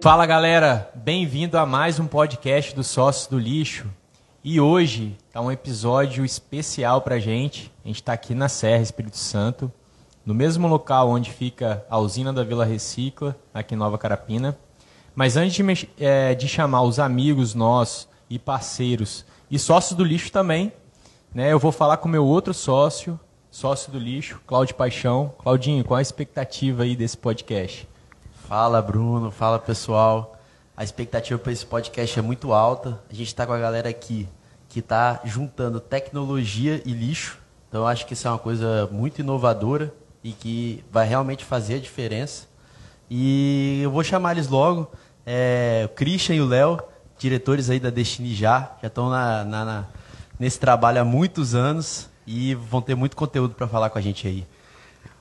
Fala galera, bem-vindo a mais um podcast do Sócios do Lixo. E hoje tá um episódio especial pra gente. A gente está aqui na Serra Espírito Santo, no mesmo local onde fica a usina da Vila Recicla, aqui em Nova Carapina. Mas antes de, é, de chamar os amigos nossos e parceiros e sócios do lixo também, né, eu vou falar com o meu outro sócio, sócio do lixo, Cláudio Paixão. Claudinho, qual a expectativa aí desse podcast? Fala, Bruno. Fala, pessoal. A expectativa para esse podcast é muito alta. A gente está com a galera aqui que está juntando tecnologia e lixo. Então, acho que isso é uma coisa muito inovadora e que vai realmente fazer a diferença. E eu vou chamar eles logo. É, o Christian e o Léo, diretores aí da Destiny já, já estão na, na, na, nesse trabalho há muitos anos e vão ter muito conteúdo para falar com a gente aí.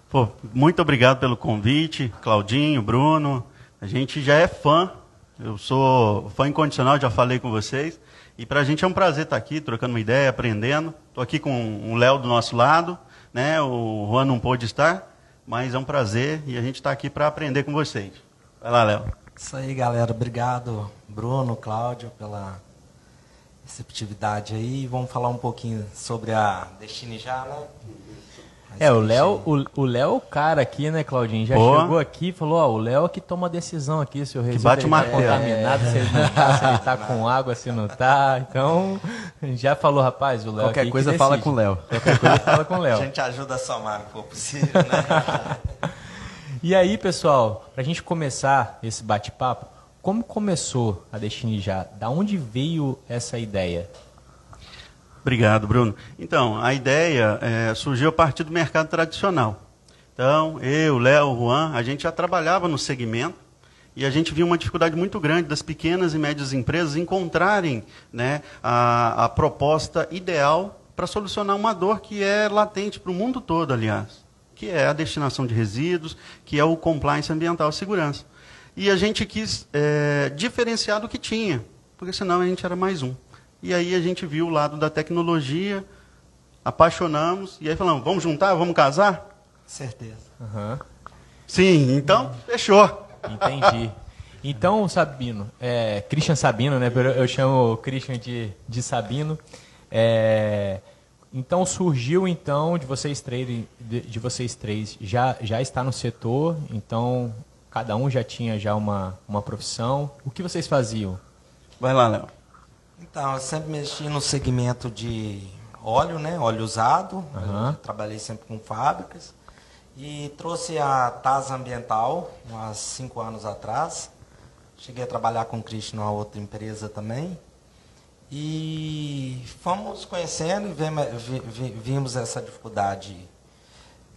Pô, muito obrigado pelo convite, Claudinho, Bruno. A gente já é fã. Eu sou fã incondicional, já falei com vocês. E para a gente é um prazer estar aqui, trocando uma ideia, aprendendo. Estou aqui com o Léo do nosso lado, né? O Juan não pôde estar, mas é um prazer e a gente está aqui para aprender com vocês. Vai lá, Léo. Isso aí, galera. Obrigado, Bruno, Cláudio, pela receptividade aí. Vamos falar um pouquinho sobre a Destiny já, né? É, o Léo, o, Léo é o cara aqui, né, Claudinho? Já Pô. chegou aqui e falou, ó, o Léo é que toma a decisão aqui, se o resíduo bate tá contaminado, é. se ele não tá, se ele tá com água, se não tá. Então, já falou, rapaz, o Léo Qualquer coisa fala com o Léo. Qualquer coisa fala com o Léo. A gente ajuda a somar, se for possível, né? e aí, pessoal, pra gente começar esse bate-papo, como começou a Destiny Já? Da onde veio essa ideia? Obrigado, Bruno. Então, a ideia é, surgiu a partir do mercado tradicional. Então, eu, Léo, Juan, a gente já trabalhava no segmento e a gente viu uma dificuldade muito grande das pequenas e médias empresas encontrarem né, a, a proposta ideal para solucionar uma dor que é latente para o mundo todo, aliás, que é a destinação de resíduos, que é o compliance ambiental segurança. E a gente quis é, diferenciar do que tinha, porque senão a gente era mais um. E aí a gente viu o lado da tecnologia, apaixonamos, e aí falamos, vamos juntar, vamos casar? Certeza. Uhum. Sim, então fechou. Entendi. Então, Sabino, é, Christian Sabino, né? Eu chamo o Christian de, de Sabino. É, então surgiu então de vocês três, de, de, vocês três já já está no setor. Então cada um já tinha já uma uma profissão. O que vocês faziam? Vai lá, Léo. Então, eu sempre mexi no segmento de óleo, né? Óleo usado. Uhum. trabalhei sempre com fábricas. E trouxe a TAS Ambiental, há cinco anos atrás. Cheguei a trabalhar com o Cristian numa outra empresa também. E fomos conhecendo e vimos essa dificuldade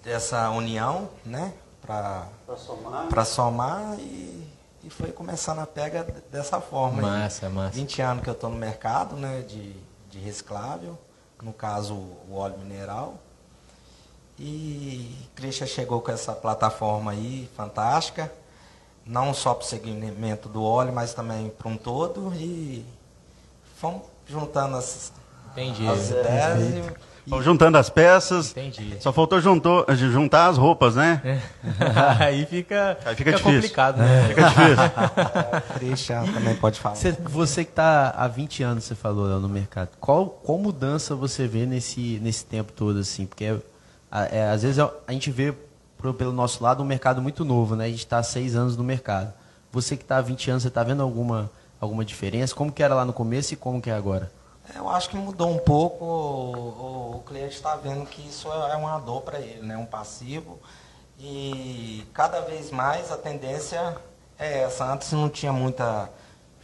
dessa união, né? Para somar. somar e e foi começando a pega dessa forma. Massa, aí. massa. 20 anos que eu estou no mercado né, de, de reciclável, no caso o óleo mineral. E Christian chegou com essa plataforma aí fantástica, não só para o segmento do óleo, mas também para um todo. E fomos juntando as, Entendi. as ideias. Vamos juntando as peças. Entendi. Só faltou juntou, juntar as roupas, né? É. Aí fica, Aí fica, fica complicado, né? É. Fica difícil. Christian também pode falar. Você, você que está há 20 anos, você falou no mercado, qual, qual mudança você vê nesse, nesse tempo todo, assim? Porque é, é, às vezes a gente vê pro, pelo nosso lado um mercado muito novo, né? A gente está há seis anos no mercado. Você que está há 20 anos, você está vendo alguma, alguma diferença? Como que era lá no começo e como que é agora? Eu acho que mudou um pouco. O, o cliente está vendo que isso é uma dor para ele, né? um passivo. E cada vez mais a tendência é essa. Antes não tinha muita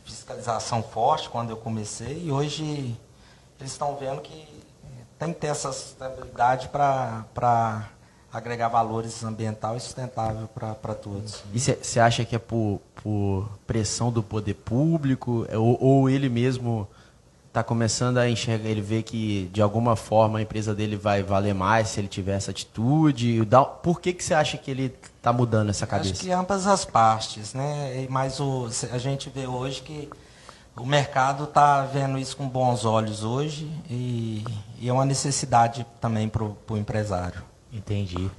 fiscalização forte quando eu comecei e hoje eles estão vendo que tem que ter essa sustentabilidade para agregar valores ambiental e sustentável para todos. E você acha que é por, por pressão do poder público ou, ou ele mesmo está começando a enxergar, ele vê que de alguma forma a empresa dele vai valer mais se ele tiver essa atitude. Por que, que você acha que ele está mudando essa cabeça? Acho que ambas as partes, né? Mas o, a gente vê hoje que o mercado está vendo isso com bons olhos hoje e, e é uma necessidade também para o empresário. Entendi.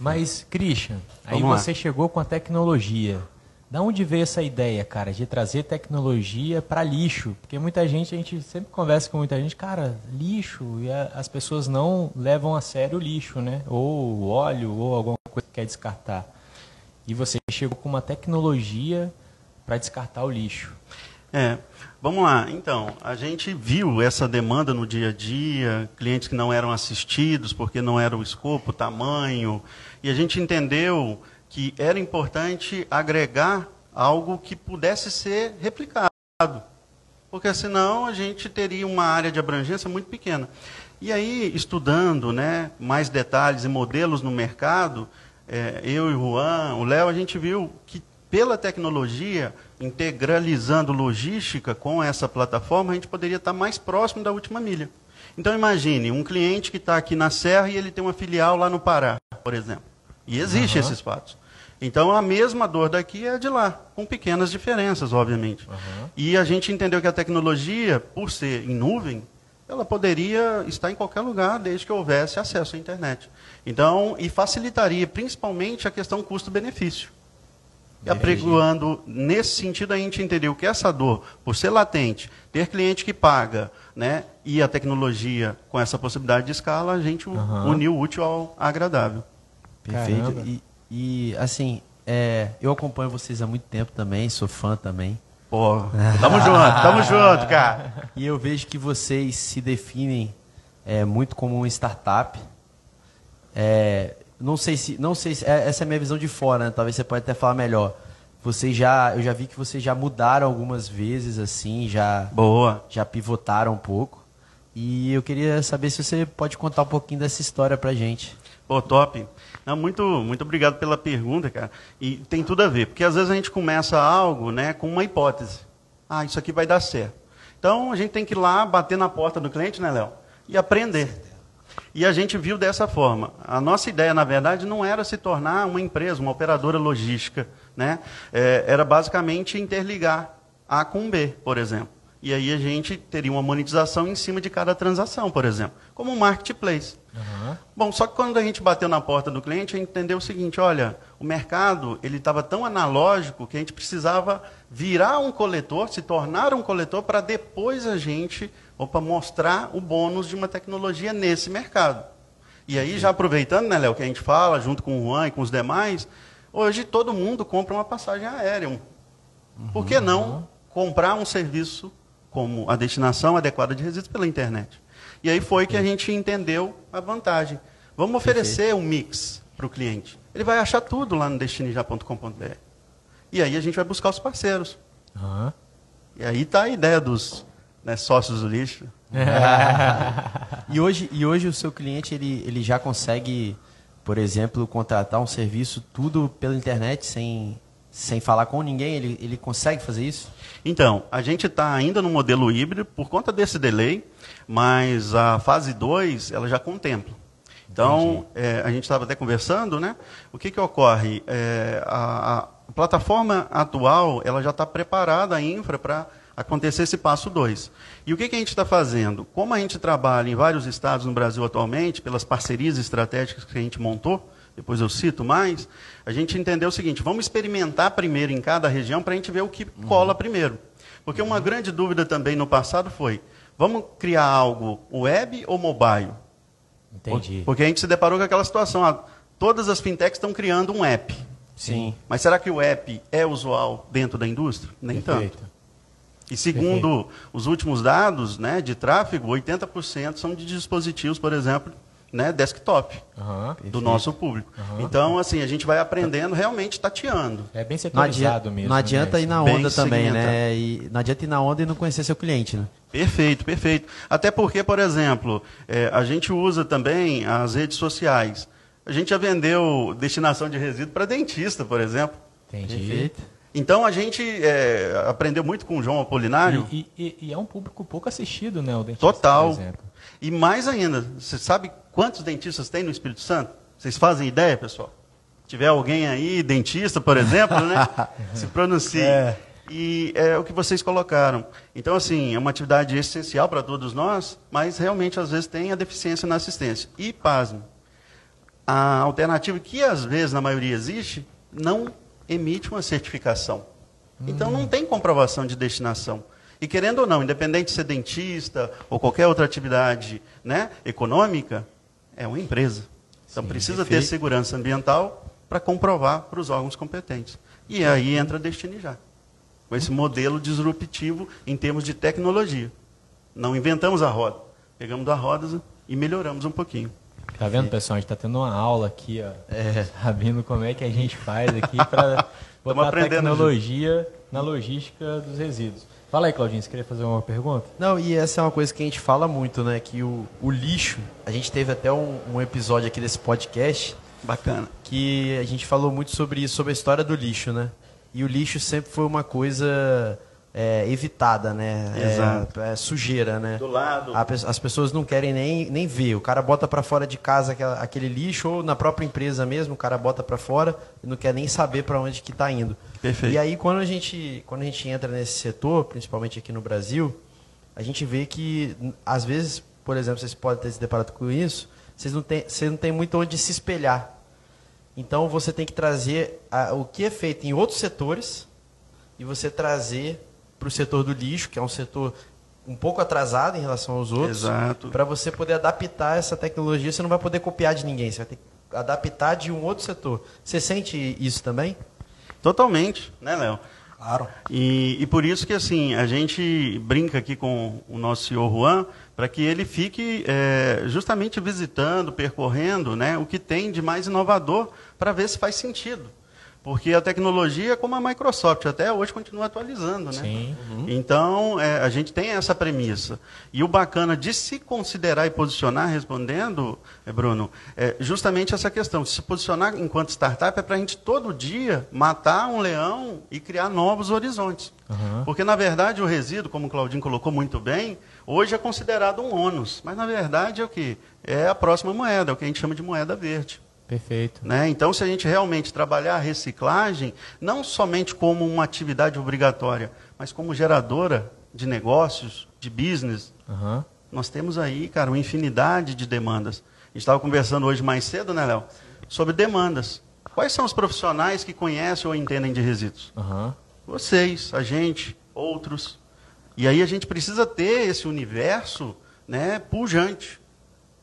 Mas, Christian, aí você chegou com a tecnologia. Da onde veio essa ideia, cara, de trazer tecnologia para lixo? Porque muita gente, a gente sempre conversa com muita gente, cara, lixo, e a, as pessoas não levam a sério o lixo, né? Ou óleo, ou alguma coisa que quer descartar. E você chegou com uma tecnologia para descartar o lixo. É, vamos lá. Então, a gente viu essa demanda no dia a dia, clientes que não eram assistidos porque não era o escopo, o tamanho, e a gente entendeu que era importante agregar algo que pudesse ser replicado, porque senão a gente teria uma área de abrangência muito pequena. E aí, estudando né, mais detalhes e modelos no mercado, é, eu e o Juan, o Léo, a gente viu que pela tecnologia, integralizando logística com essa plataforma, a gente poderia estar mais próximo da última milha. Então imagine um cliente que está aqui na Serra e ele tem uma filial lá no Pará, por exemplo. E existe uhum. esses fatos. Então a mesma dor daqui é de lá, com pequenas diferenças, obviamente. Uhum. E a gente entendeu que a tecnologia, por ser em nuvem, ela poderia estar em qualquer lugar desde que houvesse acesso à internet. Então, e facilitaria principalmente a questão custo-benefício. E apregoando, nesse sentido, a gente entendeu que essa dor, por ser latente, ter cliente que paga, né, e a tecnologia com essa possibilidade de escala, a gente uhum. uniu o útil ao agradável. Perfeito. E, e, assim, é, eu acompanho vocês há muito tempo também, sou fã também. Pô, tamo junto, tamo junto, cara. E eu vejo que vocês se definem é, muito como uma startup. É, não sei se, não sei se, é, essa é a minha visão de fora, né? talvez você pode até falar melhor. Vocês já, eu já vi que vocês já mudaram algumas vezes, assim, já, Boa. já pivotaram um pouco. E eu queria saber se você pode contar um pouquinho dessa história pra gente. Pô, top. Não, muito, muito obrigado pela pergunta, cara. E tem tudo a ver, porque às vezes a gente começa algo né, com uma hipótese. Ah, isso aqui vai dar certo. Então a gente tem que ir lá, bater na porta do cliente, né, Léo? E aprender. E a gente viu dessa forma. A nossa ideia, na verdade, não era se tornar uma empresa, uma operadora logística. Né? É, era basicamente interligar A com B, por exemplo. E aí a gente teria uma monetização em cima de cada transação, por exemplo, como um marketplace. Uhum. Bom, só que quando a gente bateu na porta do cliente, a gente entendeu o seguinte: olha, o mercado ele estava tão analógico que a gente precisava virar um coletor, se tornar um coletor, para depois a gente opa, mostrar o bônus de uma tecnologia nesse mercado. E aí, já aproveitando, né, Léo, que a gente fala, junto com o Juan e com os demais, hoje todo mundo compra uma passagem aérea. Uhum. Por que não comprar um serviço como a destinação adequada de resíduos pela internet? E aí foi que a gente entendeu a vantagem. Vamos oferecer um mix para o cliente. Ele vai achar tudo lá no destinija.com.br. E aí a gente vai buscar os parceiros. Uhum. E aí está a ideia dos né, sócios do lixo. e, hoje, e hoje o seu cliente ele, ele já consegue, por exemplo, contratar um serviço tudo pela internet sem, sem falar com ninguém? Ele, ele consegue fazer isso? Então, a gente está ainda no modelo híbrido por conta desse delay, mas a fase 2 ela já contempla. Então, é, a gente estava até conversando, né? O que, que ocorre? É, a, a plataforma atual ela já está preparada, a infra, para acontecer esse passo 2. E o que, que a gente está fazendo? Como a gente trabalha em vários estados no Brasil atualmente, pelas parcerias estratégicas que a gente montou, depois eu cito mais, a gente entendeu o seguinte: vamos experimentar primeiro em cada região para a gente ver o que uhum. cola primeiro. Porque uma grande dúvida também no passado foi: vamos criar algo web ou mobile? Entendi. Porque a gente se deparou com aquela situação: ah, todas as fintechs estão criando um app. Sim. Mas será que o app é usual dentro da indústria? Nem Perfeito. tanto. E segundo Perfeito. os últimos dados né, de tráfego, 80% são de dispositivos, por exemplo, né, desktop uhum, do nosso público. Uhum. Então, assim, a gente vai aprendendo realmente tateando. É bem setorizado mesmo. Não adianta né? ir na onda também, né? E não adianta ir na onda e não conhecer seu cliente, né? Perfeito, perfeito. Até porque, por exemplo, é, a gente usa também as redes sociais. A gente já vendeu destinação de resíduo para dentista, por exemplo. Entendi. Perfeito. Então a gente é, aprendeu muito com o João Apolinário. E, e, e, é um público pouco assistido, né? O dentista, Total. Por exemplo. E mais ainda, você sabe quantos dentistas tem no Espírito Santo? Vocês fazem ideia, pessoal? Se tiver alguém aí, dentista, por exemplo, né? se pronuncie. É. E é o que vocês colocaram. Então, assim, é uma atividade essencial para todos nós, mas realmente às vezes tem a deficiência na assistência. E, pasme, a alternativa que às vezes, na maioria, existe, não emite uma certificação. Então não tem comprovação de destinação. E querendo ou não, independente de ser dentista ou qualquer outra atividade né, econômica, é uma empresa. Então Sim, precisa ter segurança ambiental para comprovar para os órgãos competentes. E aí entra a Destiny já. Com esse modelo disruptivo em termos de tecnologia. Não inventamos a roda. Pegamos da roda e melhoramos um pouquinho. Tá vendo, pessoal? A gente tá tendo uma aula aqui, ó. É. Sabendo como é que a gente faz aqui para botar a tecnologia na logística dos resíduos. Fala aí, Claudinho, você queria fazer uma pergunta? Não, e essa é uma coisa que a gente fala muito, né? Que o, o lixo, a gente teve até um, um episódio aqui desse podcast Bacana. que a gente falou muito sobre isso, sobre a história do lixo, né? E o lixo sempre foi uma coisa é, evitada, né? É, Exato. é sujeira, né? Do lado. A As pessoas não querem nem, nem ver. O cara bota para fora de casa aquela- aquele lixo, ou na própria empresa mesmo, o cara bota para fora e não quer nem saber para onde que está indo. Perfeito. E aí, quando a, gente, quando a gente entra nesse setor, principalmente aqui no Brasil, a gente vê que, às vezes, por exemplo, vocês podem ter se deparado com isso, vocês não têm, vocês não têm muito onde se espelhar. Então, você tem que trazer a- o que é feito em outros setores e você trazer para o setor do lixo, que é um setor um pouco atrasado em relação aos outros, Exato. para você poder adaptar essa tecnologia. Você não vai poder copiar de ninguém, você vai ter que adaptar de um outro setor. Você sente isso também? Totalmente, né, Léo? Claro. E, e por isso que assim a gente brinca aqui com o nosso senhor Juan para que ele fique é, justamente visitando, percorrendo, né, o que tem de mais inovador para ver se faz sentido. Porque a tecnologia, como a Microsoft, até hoje continua atualizando, né? Sim. Então, é, a gente tem essa premissa. E o bacana de se considerar e posicionar, respondendo, é, Bruno, é justamente essa questão. Se posicionar enquanto startup é para a gente todo dia matar um leão e criar novos horizontes. Aham. Porque, na verdade, o resíduo, como o Claudinho colocou muito bem, hoje é considerado um ônus. Mas, na verdade, é o que? É a próxima moeda, é o que a gente chama de moeda verde. Perfeito. Né? Então, se a gente realmente trabalhar a reciclagem, não somente como uma atividade obrigatória, mas como geradora de negócios, de business, Aham. nós temos aí, cara, uma infinidade de demandas. A gente estava conversando hoje mais cedo, né, Léo? Sobre demandas. Quais são os profissionais que conhecem ou entendem de resíduos? Aham. Vocês, a gente, outros. E aí a gente precisa ter esse universo né, pujante.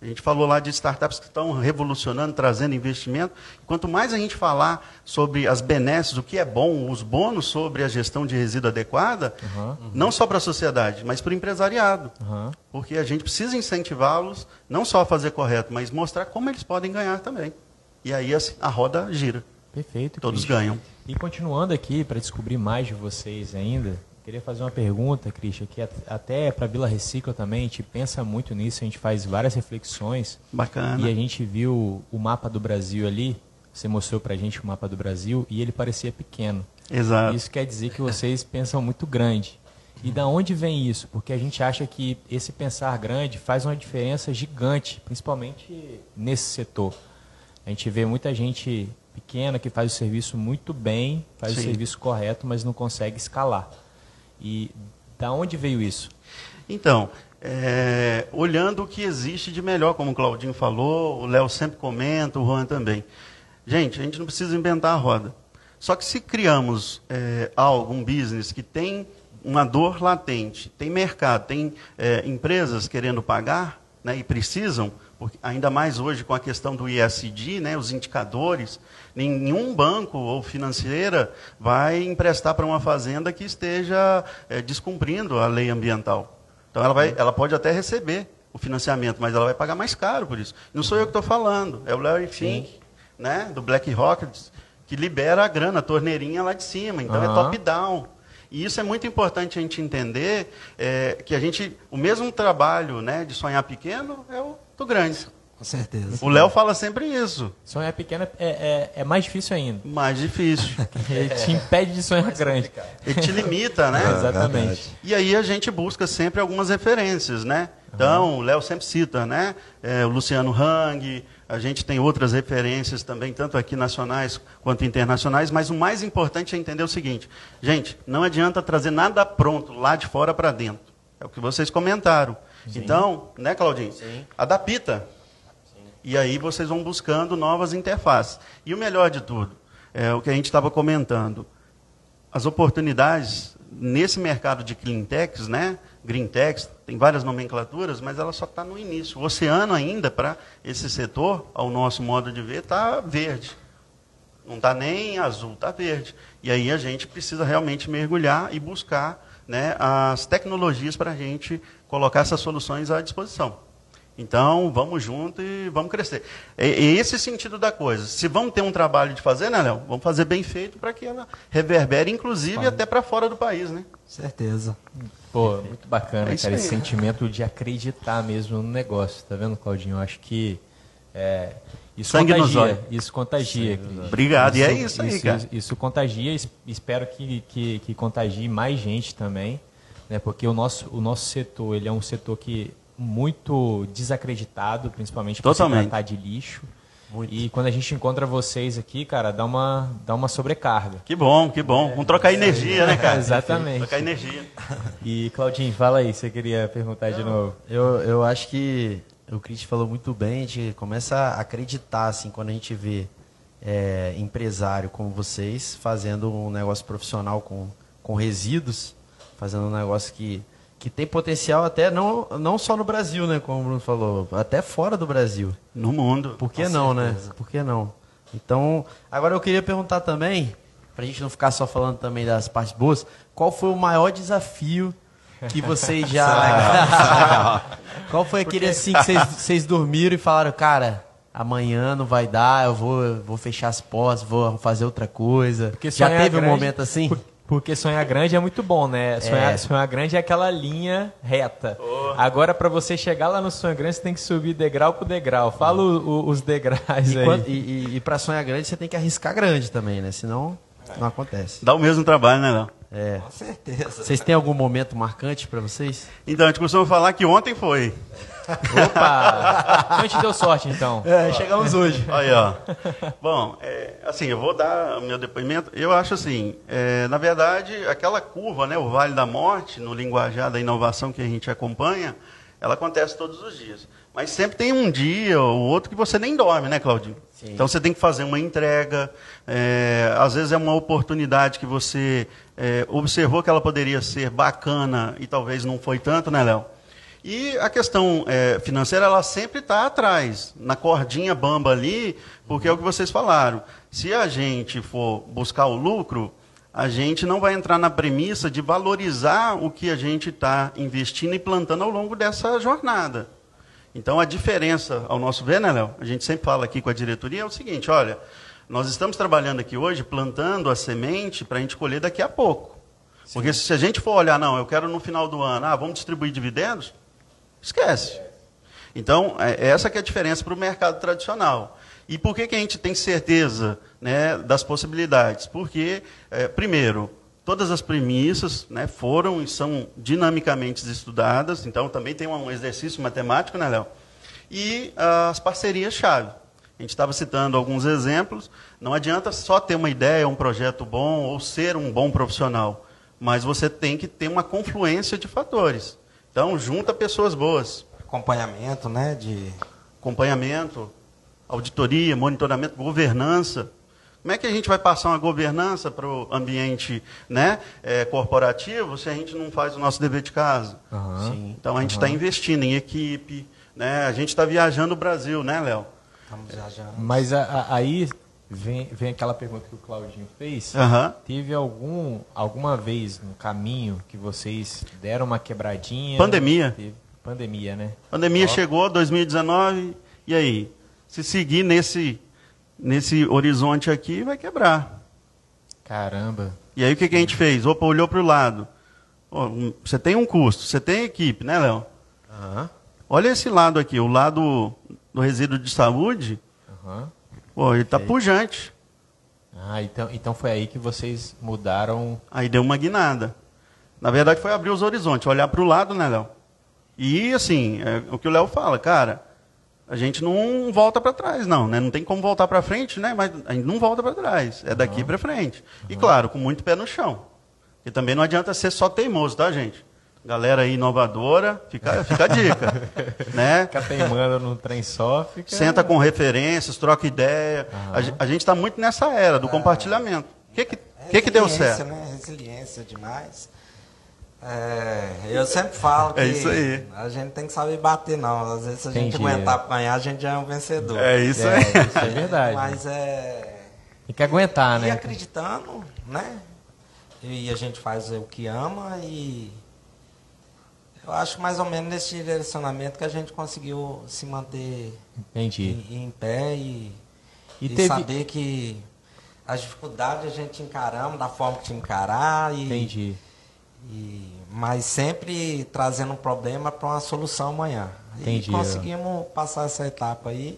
A gente falou lá de startups que estão revolucionando, trazendo investimento. Quanto mais a gente falar sobre as benesses, o que é bom, os bônus sobre a gestão de resíduo adequada, Aham. não só para a sociedade, mas para o empresariado. Aham. Porque a gente precisa incentivá-los, não só a fazer correto, mas mostrar como eles podem ganhar também. E aí assim, a roda gira. Perfeito. Todos ganham. E continuando aqui, para descobrir mais de vocês ainda, queria fazer uma pergunta, Christian, que at- até para a Vila Recicla também, a gente pensa muito nisso, a gente faz várias reflexões. Bacana. E a gente viu o mapa do Brasil ali, você mostrou para a gente o mapa do Brasil, e ele parecia pequeno. Exato. Isso quer dizer que vocês pensam muito grande. E da onde vem isso? Porque a gente acha que esse pensar grande faz uma diferença gigante, principalmente nesse setor. A gente vê muita gente pequena que faz o serviço muito bem, faz o Sim. serviço correto, mas não consegue escalar. E da onde veio isso? Então, é, olhando o que existe de melhor, como o Claudinho falou, o Léo sempre comenta, o Juan também. Gente, a gente não precisa inventar a roda. Só que se criamos é, algo, um business que tem uma dor latente, tem mercado, tem é, empresas querendo pagar né, e precisam, porque ainda mais hoje com a questão do ISD, né, os indicadores, nenhum banco ou financeira vai emprestar para uma fazenda que esteja é, descumprindo a lei ambiental. Então ela, vai, ela pode até receber o financiamento, mas ela vai pagar mais caro por isso. Não sou eu que estou falando, é o Larry Fink, né, do Black Rockets, que libera a grana, a torneirinha lá de cima. Então é Aham. top-down. E isso é muito importante a gente entender é, que a gente, o mesmo trabalho né, de sonhar pequeno é o do grande. Com certeza. O Léo fala sempre isso. Sonhar pequeno é, é, é mais difícil ainda. Mais difícil. Ele te impede de sonhar grande. Ele te limita, né? Exatamente. E aí a gente busca sempre algumas referências, né? Então, o Léo sempre cita, né? É, o Luciano Hang, a gente tem outras referências também, tanto aqui nacionais quanto internacionais, mas o mais importante é entender o seguinte, gente, não adianta trazer nada pronto lá de fora para dentro. É o que vocês comentaram. Então, né, Claudinho? Sim. Adapta. E aí vocês vão buscando novas interfaces. E o melhor de tudo, é, o que a gente estava comentando. As oportunidades nesse mercado de clean techs, né? Green techs, tem várias nomenclaturas, mas ela só está no início. O oceano ainda, para esse setor, ao nosso modo de ver, está verde. Não está nem azul, está verde. E aí a gente precisa realmente mergulhar e buscar né, as tecnologias para a gente colocar essas soluções à disposição. Então, vamos junto e vamos crescer. É, é esse sentido da coisa. Se vamos ter um trabalho de fazer, né, Léo? Vamos fazer bem feito para que ela reverbere, inclusive, até para fora do país, né? Certeza. Pô, muito bacana, É cara, esse sentimento de acreditar mesmo no negócio. Tá vendo, Claudinho? Eu acho que é, isso Sangue nos contagia. olhos. Isso contagia. Obrigado. E é isso aí, isso, cara. Isso contagia. es- Espero que, que, que contagie mais gente também, né? Porque o nosso, o nosso setor, ele é um setor que muito desacreditado, principalmente por se tratar de lixo. E quando a gente encontra vocês aqui, cara, dá uma, dá uma sobrecarga. Que bom, que bom. Vamos trocar energia, né, cara? Exatamente. Trocar energia. E Claudinho, fala aí, você queria perguntar de novo. Eu, eu acho que o Cris falou muito bem, a gente começa a acreditar assim, quando a gente vê é, empresário como vocês fazendo um negócio profissional com, com resíduos, fazendo um negócio que, que tem potencial até não, não só no Brasil, né, como o Bruno falou, até fora do Brasil. No mundo. Por que não, certeza. né? Por que não? Então, agora eu queria perguntar também, pra gente não ficar só falando também das partes boas, qual foi o maior desafio que vocês já. qual foi aquele assim que vocês, vocês dormiram e falaram, cara, amanhã não vai dar, eu vou, vou fechar as portas, vou fazer outra coisa. Porque já teve um grande- momento assim? Por- Porque sonhar grande é muito bom, né? Sonhar, É. sonhar grande é aquela linha reta. Agora, para você chegar lá no sonho grande, você tem que subir degrau por degrau. Fala o- o- os degraus E, aí. quando- e, e, e pra sonhar grande você tem que arriscar grande também, né? Senão não acontece. Dá o mesmo trabalho, né, Léo? É. Com certeza. Vocês têm algum momento marcante pra vocês? Então, a gente costuma falar que ontem foi. Opa! Então a gente deu sorte, então. É, chegamos hoje. Aí, ó. Bom, é, assim, eu vou dar o meu depoimento. Eu acho assim, é, na verdade, aquela curva, né, o Vale da Morte, no linguajar da inovação que a gente acompanha, ela acontece todos os dias. Mas sempre tem um dia ou outro que você nem dorme, né, Claudinho? Então você tem que fazer uma entrega. é, às vezes é uma oportunidade que você é, observou que ela poderia ser bacana e talvez não foi tanto, né, Léo? E a questão é, financeira, ela sempre está atrás, na cordinha bamba ali, porque é o que vocês falaram. Se a gente for buscar o lucro, a gente não vai entrar na premissa de valorizar o que a gente está investindo e plantando ao longo dessa jornada. Então, a diferença, ao nosso ver, né, Léo? A gente sempre fala aqui com a diretoria, é o seguinte, olha, nós estamos trabalhando aqui hoje, plantando a semente para a gente colher daqui a pouco. Porque se a gente for olhar, não, eu quero no final do ano, ah, vamos distribuir dividendos, esquece. Então, é, essa que é a diferença para o mercado tradicional. E por que, que a gente tem certeza né, das possibilidades? Porque, é, primeiro, todas as premissas né, foram e são dinamicamente estudadas, então também tem um exercício matemático, né, Léo? E ah, as parcerias-chave. A gente estava citando alguns exemplos. Não adianta só ter uma ideia, um projeto bom ou ser um bom profissional, mas você tem que ter uma confluência de fatores. Então, junta pessoas boas, Acompanhamento, né? De acompanhamento, auditoria, monitoramento, governança. Como é que a gente vai passar uma governança para o ambiente né, eh, corporativo se a gente não faz o nosso dever de casa? Sim. Então a gente está investindo em equipe, né? a gente está viajando o Brasil, né, Léo? estamos viajando. Mas a- a- aí vem, vem aquela pergunta que o Claudinho fez. Aham. Teve algum, alguma vez no caminho que vocês deram uma quebradinha? Pandemia. Teve pandemia, né? Pandemia Ó. chegou, 2019, e aí? Se seguir nesse, nesse horizonte aqui, vai quebrar. Caramba. E aí o que, que a gente fez? Opa, olhou para o lado. Um, você tem um custo, você tem equipe, né, Léo? Aham. Olha esse lado aqui, o lado do resíduo de saúde, Aham. Pô, ele está pujante. Ah, então, então foi aí que vocês mudaram. Aí deu uma guinada. Na verdade, foi abrir os horizontes, olhar para o lado, né, Léo? E, assim, é o que o Léo fala, cara, a gente não volta para trás, não, né? Não tem como voltar para frente, né? Mas a gente não volta para trás, é daqui para frente. E, claro, com muito pé no chão. E também não adianta ser só teimoso, tá, gente? Galera aí inovadora, fica, fica a dica. né? Fica teimando no trem só, fica... Senta com referências, troca ideia. A, ge- a gente está muito nessa era do compartilhamento. O que, que, que, que deu Resiliência, certo? Né? Resiliência demais. É, eu sempre falo que É isso aí. a gente tem que saber bater, não. Às vezes, se a gente Entendi, aguentar é. apanhar, a gente já é um vencedor. É isso É, aí. isso é verdade. Mas é. Tem que aguentar, E né? acreditando, né? E a gente faz o que ama e. Eu acho mais ou menos nesse direcionamento que a gente conseguiu se manter em, em pé e, E e teve- saber que as dificuldades a gente encaramos da forma que que encarar e, Entendi. e- mas sempre trazendo um problema para uma solução amanhã. Entendi, E conseguimos passar essa etapa aí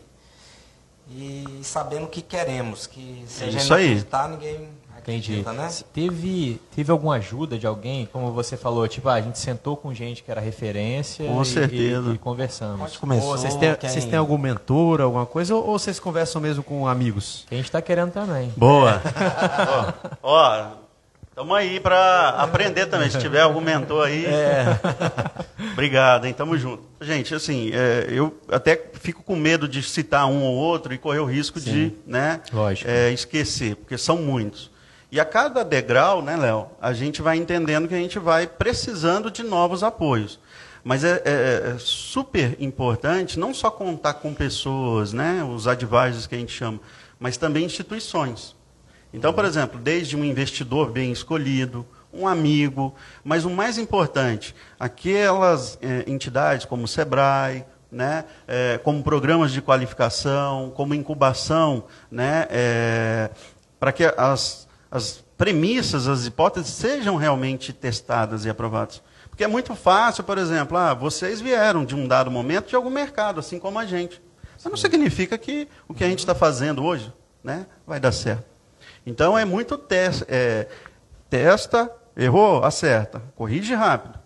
e sabendo o que queremos, que se a É gente isso não aí. acreditar, ninguém Entendi. né? Teve, teve alguma ajuda de alguém, como você falou, tipo, ah, a gente sentou com gente que era referência Com e, certeza. e, e conversamos. Onde começou, Ou vocês, têm, quem- vocês têm algum mentor, alguma coisa, ou, ou vocês conversam mesmo com amigos? Que a gente tá querendo também. Boa. ó, tamo aí para aprender também. Se tiver algum mentor aí. Obrigado, hein? Tamo junto. Gente, assim, é, eu até fico com medo de citar um ou outro e correr o risco de né, é, esquecer, porque são muitos. E a cada degrau, né, Léo, a gente vai entendendo que a gente vai precisando de novos apoios. Mas é, é- é super importante não só contar com pessoas, né, os advisors que a gente chama, mas também instituições. Então, por exemplo, desde um investidor bem escolhido, um amigo, mas o mais importante, aquelas eh, entidades como o SEBRAE, né, eh, como programas de qualificação, como incubação, né, para que as, as premissas, as hipóteses sejam realmente testadas e aprovadas. Porque é muito fácil, por exemplo, ah, vocês vieram de um dado momento de algum mercado, assim como a gente. Mas não significa que o que a gente está fazendo hoje né, vai dar certo. Então é muito tes- é, testa, errou, acerta, corrige rápido.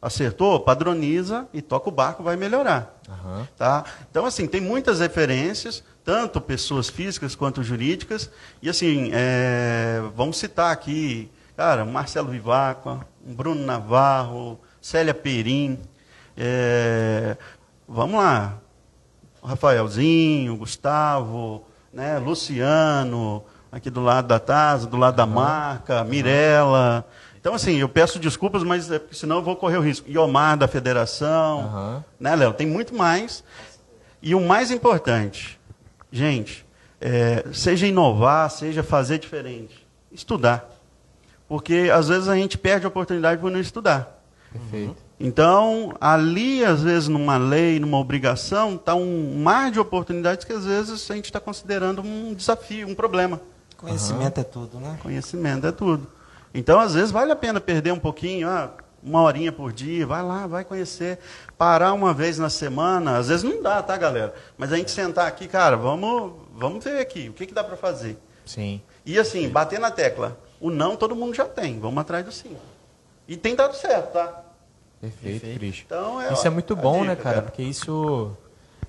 Acertou, padroniza e toca o barco, vai melhorar. Aham. Tá? Então, assim, tem muitas referências, tanto pessoas físicas quanto jurídicas. E, assim, é, vamos citar aqui, cara, Marcelo Vivacqua, Bruno Navarro, Célia Perim. é, vamos lá, Rafaelzinho, Gustavo, né, Luciano, aqui do lado da Tasa, do lado da marca, Mirella. Então, assim, eu peço desculpas, mas é porque senão eu vou correr o risco. Iomar da Federação, Aham. né, Léo? Tem muito mais. E o mais importante, gente, é, seja inovar, seja fazer diferente. Estudar. Porque às vezes a gente perde a oportunidade por não estudar. Perfeito. Então, ali, às vezes, numa lei, numa obrigação, está um mar de oportunidades que, às vezes, a gente está considerando um desafio, um problema. Conhecimento é tudo, né? Conhecimento é tudo. Então, às vezes, vale a pena perder um pouquinho, ah, uma horinha por dia, vai lá, vai conhecer. Parar uma vez na semana, às vezes não dá, tá, galera? Mas a gente sentar aqui, cara, vamos, vamos ver aqui, o que, que dá para fazer. Sim. E assim, bater na tecla. O não todo mundo já tem, vamos atrás do sim. E tem dado certo, tá? Perfeito, Perfeito. Cristian. Então, é Isso é muito bom, dica, né, cara? Porque isso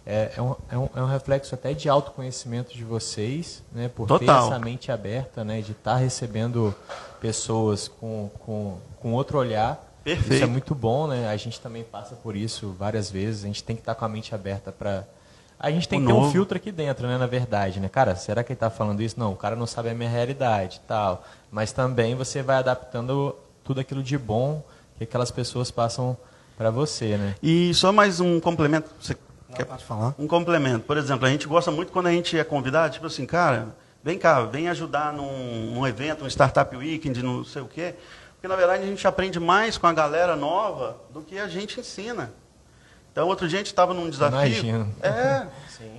é, é um, é, um, é um reflexo até de autoconhecimento de vocês, né? Por Total. ter essa mente aberta, né? De estar recebendo pessoas com, com, com outro olhar. Perfeito. Isso é muito bom, né? A gente também passa por isso várias vezes. A gente tem que estar com a mente aberta para a gente tem O que ter um novo. filtro aqui dentro, né, na verdade, né? Cara, será que ele está falando isso? Não, o cara não sabe a minha realidade, tal. Mas também você vai adaptando tudo aquilo de bom que aquelas pessoas passam para você, né? E só mais um complemento. Você Não, quer falar. Um complemento. Por exemplo, a gente gosta muito quando a gente é convidado, tipo assim, cara, vem cá, vem ajudar num, num evento, um Startup Weekend, não sei o quê. Porque, na verdade, a gente aprende mais com a galera nova do que a gente ensina. Então, outro dia a gente estava num desafio. Imagino. É.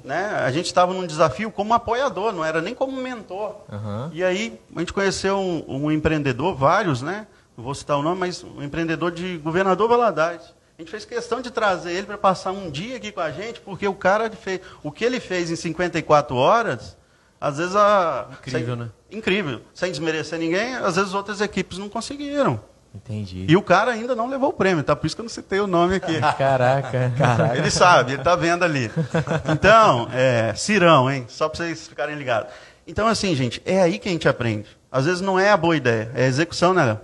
Né? A gente estava num desafio como apoiador, não era nem como mentor. Aham. E aí a gente conheceu um, um empreendedor, vários, né? Não vou citar o nome, mas um empreendedor de Governador Valadares. A gente fez questão de trazer ele para passar um dia aqui com a gente, porque o cara fez, o que ele fez em 54 horas, às vezes a Incrível, sem, né? Incrível, sem desmerecer ninguém, às vezes outras equipes não conseguiram. Entendi. E o cara ainda não levou o prêmio, tá? Por isso que eu não citei o nome aqui. Caraca. Ele sabe, ele está vendo ali. Então, é, Cirão, hein? Só para vocês ficarem ligados. Então, assim, gente, é aí que a gente aprende. Às vezes não é a boa ideia, é a execução, né, Léo?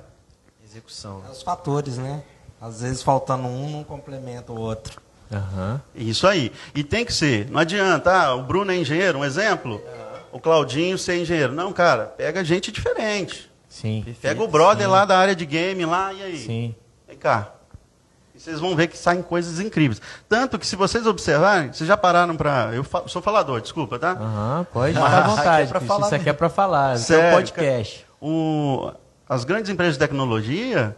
Execução. É os fatores, né? Às vezes faltando um, não complementa o outro. Aham. Isso aí. E tem que ser. Não adianta, ah, o Bruno é engenheiro, um exemplo. O Claudinho ser engenheiro. Não, cara, pega gente diferente. Sim. Pega o brother lá da área de game lá, e aí? Sim. Vem cá. E vocês vão ver que saem coisas incríveis. Tanto que se vocês observarem, vocês já pararam para. Eu fa- sou falador, desculpa, tá? Aham, pode Mas ficar à aqui é vontade. pra Cristian, falar isso aqui é para falar. Isso é um podcast. O- as grandes empresas de tecnologia,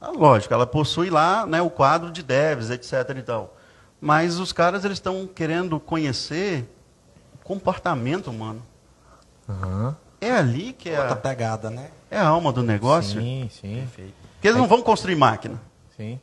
ah, lógico, ela possui lá né, o quadro de devs, etc. E tal. Mas os caras eles estão querendo conhecer comportamento humano. Aham. É ali que é Outra a, É. né? é a alma do negócio. Sim, sim, Porque eles não vão construir máquina. sim.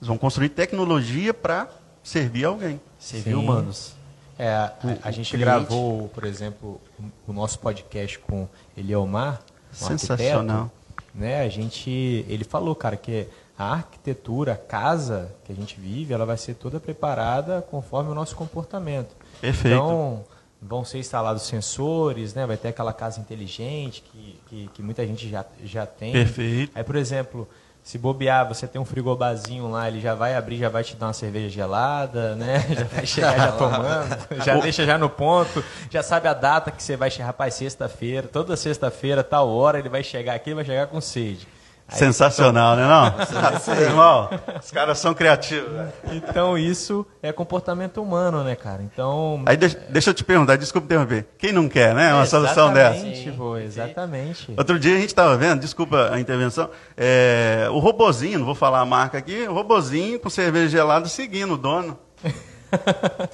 Eles vão construir tecnologia para servir alguém. Servir Sim. humanos. É, a, a gente cliente- gravou, por exemplo, o, o nosso podcast com Eliomar, um Sensacional. arquiteto, né? A gente, ele falou, cara, que a arquitetura, a casa que a gente vive, ela vai ser toda preparada conforme o nosso comportamento. Perfeito. Então, vão ser instalados sensores, né? Vai ter aquela casa inteligente que, que, que muita gente já, já tem. Perfeito. Aí, por exemplo, se bobear, você tem um frigobarzinho lá, ele já vai abrir, já vai te dar uma cerveja gelada, né? Já vai chegar já tomando, já deixa já no ponto, já sabe a data que você vai chegar, rapaz, sexta-feira, toda sexta-feira, tal hora, ele vai chegar aqui, ele vai chegar com sede. Aí, Sensacional, né não? Irmão, os caras são criativos. Então, isso é comportamento humano, né, cara? Então... Aí deixa, deixa eu te perguntar, desculpa interromper. Quem não quer, né? Uma solução dessa. Exatamente, pô, exatamente. Outro dia a gente estava vendo, desculpa a intervenção, é, o robozinho, não vou falar a marca aqui, o robozinho com cerveja gelada seguindo o dono.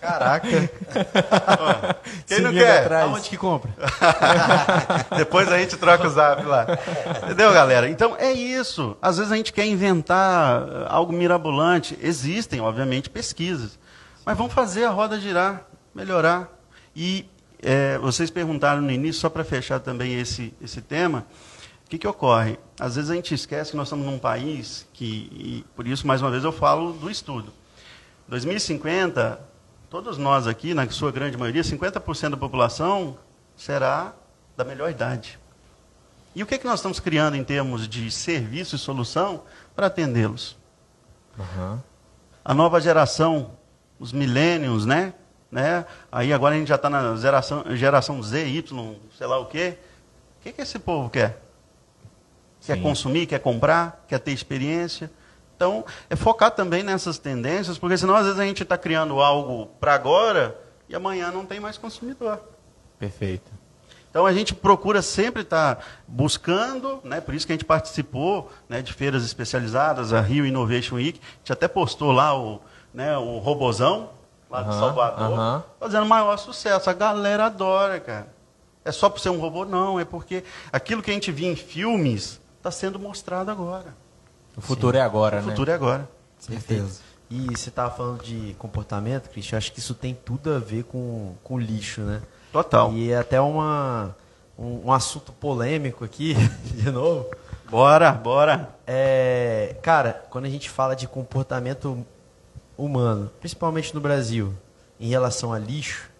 Caraca. Quem não Seguindo quer? atrás. Aonde que compra? Depois a gente troca o zap lá. Entendeu, galera? Então é isso. Às vezes a gente quer inventar eh, algo mirabolante. Existem, obviamente, pesquisas. Mas vamos fazer a roda girar, melhorar. E eh, vocês perguntaram no início, só para fechar também esse, esse tema, o que, que ocorre? Às vezes a gente esquece que nós estamos num país que, e por isso, mais uma vez, eu falo do estudo. 2050, todos nós aqui, na sua grande maioria, 50% da população será da melhor idade. E o que, que nós estamos criando em termos de serviço e solução para atendê-los? Aham. A nova geração, os millennials, né? né? Aí agora a gente já está na geração, geração Z, Y, sei lá o quê. O que, que esse povo quer? Quer Sim. consumir, quer comprar, quer ter experiência. Então, é focar também nessas tendências, porque senão às vezes a gente está criando algo para agora e amanhã não tem mais consumidor. Perfeito. Então a gente procura sempre estar buscando, né, por isso que a gente participou né, de feiras especializadas, a Rio Innovation Week, a gente até postou lá o, né, o robozão, lá de Aham, Salvador, aham. fazendo maior sucesso. A galera adora, cara. É só por ser um robô? Não, é porque aquilo que a gente via em filmes está sendo mostrado agora. O futuro é agora, o né? futuro é agora. Certeza. E você estava falando de comportamento, Cristian, eu acho que isso tem tudo a ver com, com lixo, né? Total. E é até uma, um, um assunto polêmico aqui, de novo. Bora, bora. É, cara, quando a gente fala de comportamento humano, principalmente no Brasil, em relação a lixo,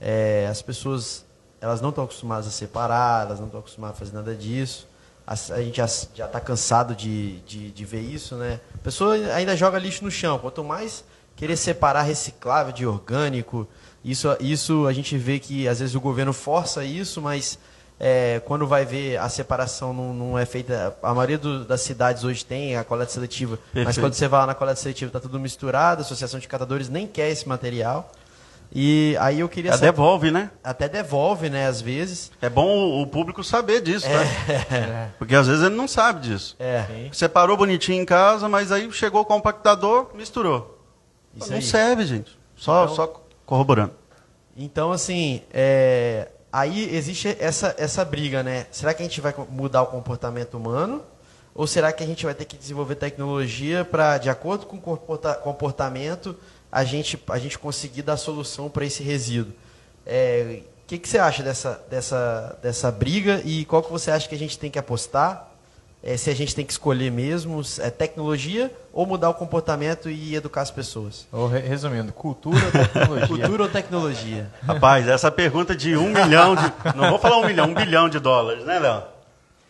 é, as pessoas elas não estão acostumadas a separar, elas não estão acostumadas a fazer nada disso. A, a gente já está cansado de, de, de ver isso, né? A pessoa ainda joga lixo no chão. Quanto mais querer separar reciclável de orgânico, isso, isso a gente vê que às vezes o governo força isso, mas é, quando vai ver a separação não, não é feita. A maioria do- das cidades hoje tem a coleta seletiva, mas Perfeito. quando você vai lá na coleta seletiva está tudo misturado, a Associação de Catadores nem quer esse material. E aí eu queria saber- devolve, né? até devolve, né, às vezes. É bom o, público saber disso, tá? Porque às vezes ele não sabe disso. É, Sim. Separou bonitinho em casa, mas aí chegou o compactador, misturou. isso não aí. serve, gente. Só, Então- só corroborando. Então, assim, é, aí existe essa, essa briga, né? Será que a gente vai mudar o comportamento humano? Ou será que a gente vai ter que desenvolver tecnologia para, de acordo com o comporta- comportamento, a gente, a gente conseguir dar solução para esse resíduo? É, O que, que você acha dessa, dessa, dessa briga e qual que você acha que a gente tem que apostar? É, se a gente tem que escolher mesmo é tecnologia ou mudar o comportamento e educar as pessoas? Ou, re- resumindo, cultura ou tecnologia? Cultura ou tecnologia? Rapaz, essa pergunta de um milhão de. Não vou falar um milhão, um bilhão de dólares, né, Léo?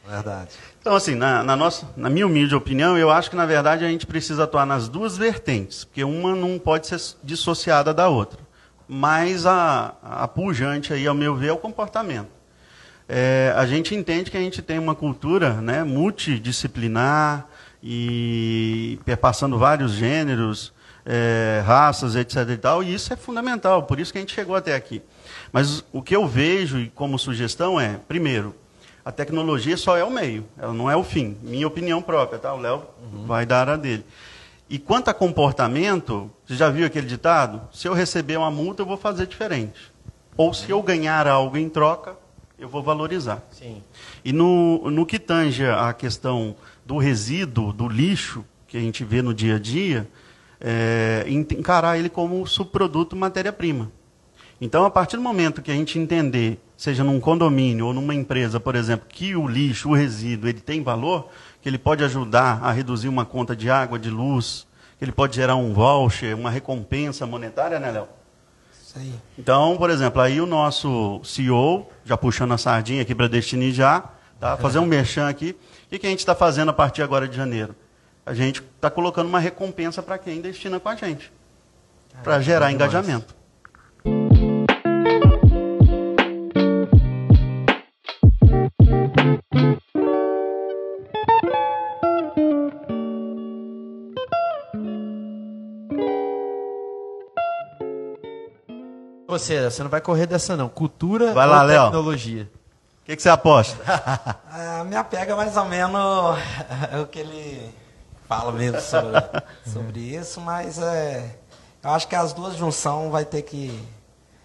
Verdade. Então, assim, na, na, nossa, na minha humilde opinião, eu acho que, na verdade, a gente precisa atuar nas duas vertentes, porque uma não pode ser dissociada da outra. Mas a, a pujante aí, ao meu ver, é o comportamento. É, a gente entende que a gente tem uma cultura né, multidisciplinar e perpassando vários gêneros, é, raças, etc. E, tal, e isso é fundamental, por isso que a gente chegou até aqui. Mas o que eu vejo como sugestão é, primeiro, a tecnologia só é o meio, ela não é o fim. Minha opinião própria, tá? O Léo uhum. vai dar a dele. E quanto a comportamento, você já viu aquele ditado? Se eu receber uma multa, eu vou fazer diferente. Ou se eu ganhar algo em troca, eu vou valorizar. Sim. E no, no que tange a questão do resíduo, do lixo, que a gente vê no dia a dia, é, encarar ele como subproduto matéria-prima. Então, a partir do momento que a gente entender, seja num condomínio ou numa empresa, por exemplo, que o lixo, o resíduo, ele tem valor, que ele pode ajudar a reduzir uma conta de água, de luz, que ele pode gerar um voucher, uma recompensa monetária, né, Léo? Isso aí. Então, por exemplo, aí o nosso CEO, já puxando a sardinha aqui para Destiny já, tá? fazer um merchan aqui. O que a gente está fazendo a partir agora de janeiro? A gente está colocando uma recompensa para quem destina com a gente, para gerar engajamento. Você, você não vai correr dessa não. Cultura vai lá, ou tecnologia? O que, que, você aposta? a minha pega é mais ou menos é o que ele fala mesmo sobre, sobre isso, mas é, eu acho que as duas junção vai ter que,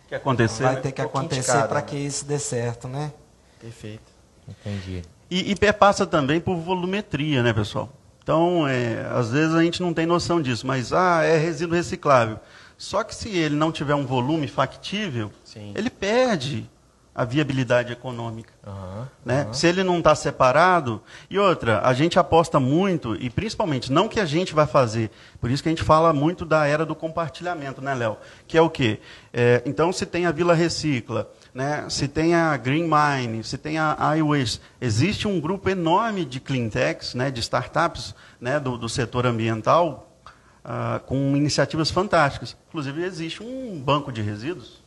que acontecer, vai né? ter que um acontecer para né? que isso dê certo, né? Perfeito. Entendi. E, e perpassa também por volumetria, né, pessoal? Então, é, às vezes a gente não tem noção disso, mas ah, é resíduo reciclável. Só que se ele não tiver um volume factível, Sim. ele perde a viabilidade econômica. Uhum, né? Uhum. Se ele não está separado. E outra, a gente aposta muito, e principalmente, não que a gente vai fazer, por isso que a gente fala muito da era do compartilhamento, né, Léo? Que é o quê? É, então, se tem a Vila Recicla, né? se tem a Green Mine, se tem a iWaste, existe um grupo enorme de cleantechs, né, de startups né, do, do setor ambiental, ah, com iniciativas fantásticas. Inclusive, existe um banco de resíduos.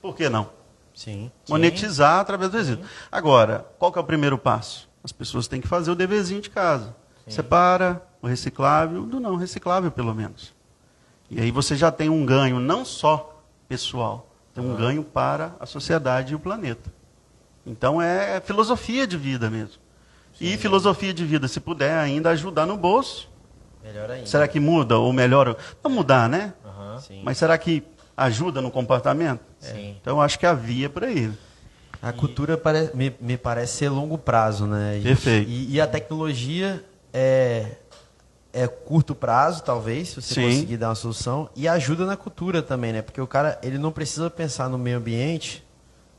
Por que não? Sim. Monetizar Sim. através do resíduo. Sim. Agora, qual que é o primeiro passo? As pessoas têm que fazer o deverzinho de casa. Sim. Separa o reciclável do não reciclável, pelo menos. E aí você já tem um ganho não só pessoal, tem um uhum. ganho para a sociedade e o planeta. Então é filosofia de vida mesmo. E filosofia de vida, se puder ainda ajudar no bolso. Será que muda ou melhora? Não mudar, né? Uhum. Mas será que ajuda no comportamento? Sim. Então acho que a via é por aí. A cultura pare... me, me, parece ser longo prazo, né? Perfeito. E, e, a tecnologia é, é curto prazo, talvez, se você Sim. conseguir dar uma solução. E ajuda na cultura também, né? Porque o cara ele não precisa pensar no meio ambiente,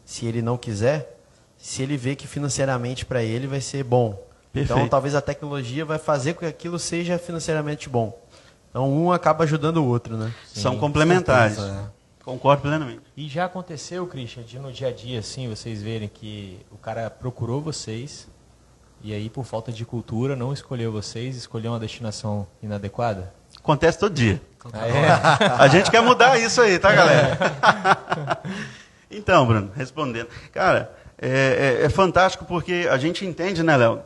se ele não quiser, se ele vê que financeiramente para ele vai ser bom. Perfeito. Então, talvez a tecnologia vai fazer com que aquilo seja financeiramente bom. Então, um acaba ajudando o outro, né? Sim, São complementares. Certeza, é. Concordo plenamente. E já aconteceu, Christian, de no dia a dia, assim, vocês verem que o cara procurou vocês e aí, por falta de cultura, não escolheu vocês, escolheu uma destinação inadequada? Acontece todo dia. Ah, é? a gente quer mudar isso aí, tá, galera? então, Bruno, respondendo. Cara, é, é, é fantástico porque a gente entende, né, Léo?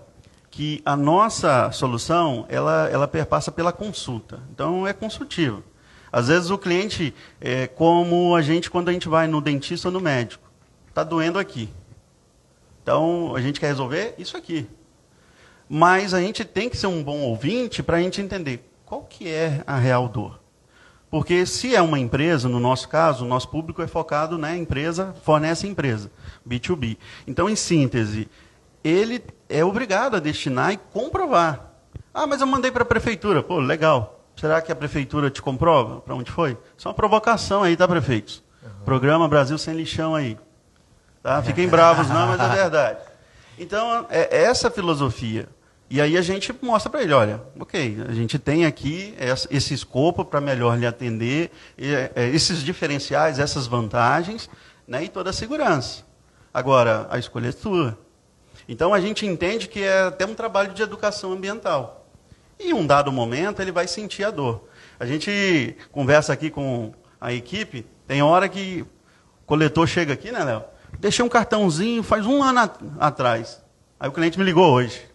Que a nossa solução ela, ela perpassa pela consulta. Então é consultivo. Às vezes o cliente, é como a gente quando a gente vai no dentista ou no médico, está doendo aqui. Então a gente quer resolver isso aqui. Mas a gente tem que ser um bom ouvinte para a gente entender qual que é a real dor. Porque se é uma empresa, no nosso caso, o nosso público é focado na empresa, fornece empresa, B2B. Então, em síntese, ele é obrigado a destinar e comprovar. Ah, mas eu mandei para a prefeitura. Pô, legal. Será que a prefeitura te comprova para onde foi? Isso é uma provocação aí, tá, prefeitos? Uhum. Programa Brasil Sem Lixão aí. Tá? Fiquem bravos não, mas é verdade. Então, é essa filosofia. E aí a gente mostra para ele, olha, ok, a gente tem aqui esse escopo para melhor lhe atender, é, esses diferenciais, essas vantagens, né, e toda a segurança. Agora, a escolha é sua. Então a gente entende que é até um trabalho de educação ambiental. E em um dado momento ele vai sentir a dor. A gente conversa aqui com a equipe, tem hora que o coletor chega aqui, né, Léo? Deixei um cartãozinho faz um ano atrás. Aí o cliente me ligou hoje.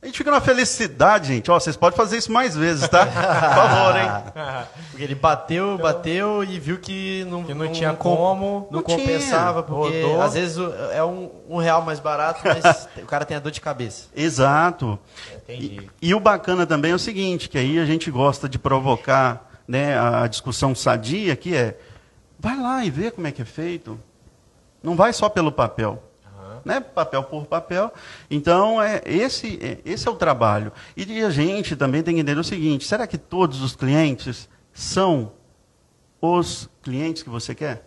A gente fica na felicidade, gente. Ó, vocês podem fazer isso mais vezes, tá? Por favor, hein? Porque ele bateu, bateu e viu que não, que não, não tinha como. Não, não compensava, tinha. porque Rodou. às vezes é um, um, real mais barato, mas o cara tem a dor de cabeça. Exato. E, e, o bacana também é o seguinte, que aí a gente gosta de provocar né, a discussão sadia, que é, vai lá e vê como é que é feito. Não vai só pelo papel né? papel por papel. Então, é, esse, é, esse é o trabalho. E a gente também tem que entender o seguinte: será que todos os clientes são os clientes que você quer?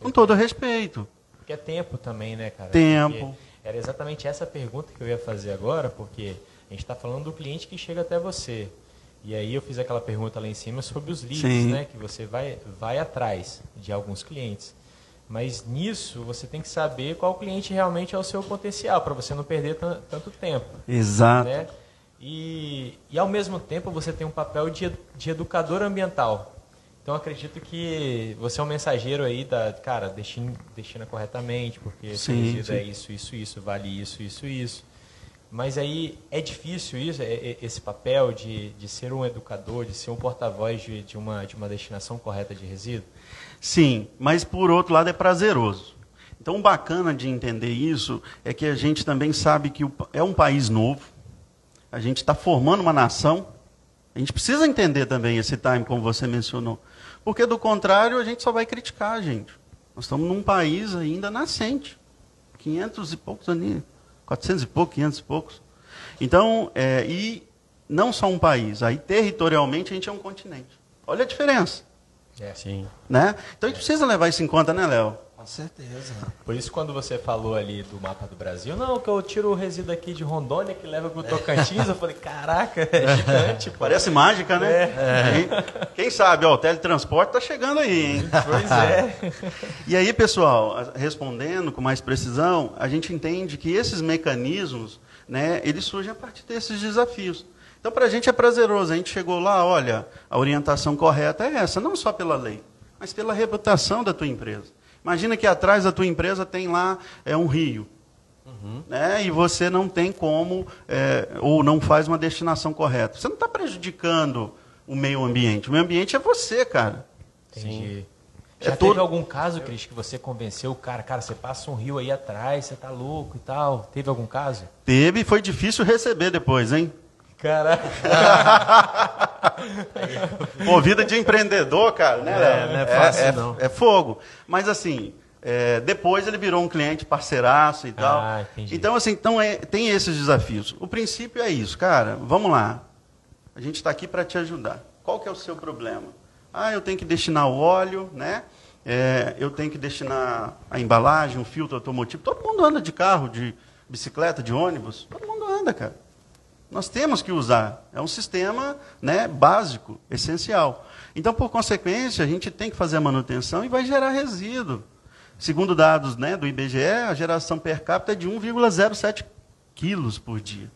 Com todo respeito. Porque é tempo também, né, cara? Tempo. Porque era exatamente essa pergunta que eu ia fazer agora, porque a gente está falando do cliente que chega até você. E aí eu fiz aquela pergunta lá em cima sobre os leads, Sim. né? Que você vai, vai atrás de alguns clientes. Mas nisso você tem que saber qual cliente realmente é o seu potencial, para você não perder tanto tempo. Exato. Né? E, e ao mesmo tempo você tem um papel de, de educador ambiental. Então acredito que você é um mensageiro aí da, cara, destina, destina corretamente, porque sim, sim. é isso, isso, isso, vale isso, isso, isso. Mas aí é difícil isso, é, é, esse papel de, de ser um educador, de ser um porta-voz de, de, uma, de uma destinação correta de resíduo? Sim, mas por outro lado é prazeroso. Então, bacana de entender isso é que a gente também sabe que é um país novo, a gente está formando uma nação, a gente precisa entender também esse time, como você mencionou. Porque, do contrário, a gente só vai criticar a gente. Nós estamos num país ainda nascente. 500 e poucos anos, 400 e poucos, 500 e poucos. Então, é, e não só um país, aí territorialmente a gente é um continente. Olha a diferença. É. Sim. Né? Então a gente precisa levar isso em conta, né, Léo? Com certeza. Por isso, quando você falou ali do mapa do Brasil, não, que eu tiro o resíduo aqui de Rondônia que leva para o Tocantins, eu falei, caraca, é gigante. Pô. Parece mágica, né? É. É. Quem sabe, ó, o teletransporte está chegando aí, hein? Pois é. E aí, pessoal, respondendo com mais precisão, a gente entende que esses mecanismos, né, eles surgem a partir desses desafios. Então, para a gente é prazeroso. A gente chegou lá, olha, a orientação correta é essa, não só pela lei, mas pela reputação da tua empresa. Imagina que atrás da tua empresa tem lá é, um rio. Uhum. Né, e você não tem como, é, ou não faz uma destinação correta. Você não está prejudicando o meio ambiente. O meio ambiente é você, cara. Entendi. Já é teve todo... algum caso, Cris, que você convenceu o cara, cara, você passa um rio aí atrás, você tá louco e tal? Teve algum caso? Teve e foi difícil receber depois, hein? Caraca. Pô, vida de empreendedor, cara, né? É, não é fácil, é, não. É, fogo. Mas assim, é, depois ele virou um cliente parceiraço e tal. Ah, entendi. Então, assim, então é, tem esses desafios. O princípio é isso, cara, vamos lá. A gente está aqui para te ajudar. Qual que é o seu problema? Ah, eu tenho que destinar o óleo, né? É, eu tenho que destinar a embalagem, o filtro automotivo. Todo mundo anda de carro, de bicicleta, de ônibus. Todo mundo anda, cara. Nós temos que usar. É um sistema né, básico, essencial. Então, por consequência, a gente tem que fazer a manutenção e vai gerar resíduo. Segundo dados né, do IBGE, a geração per capita é de 1,07 quilos por dia.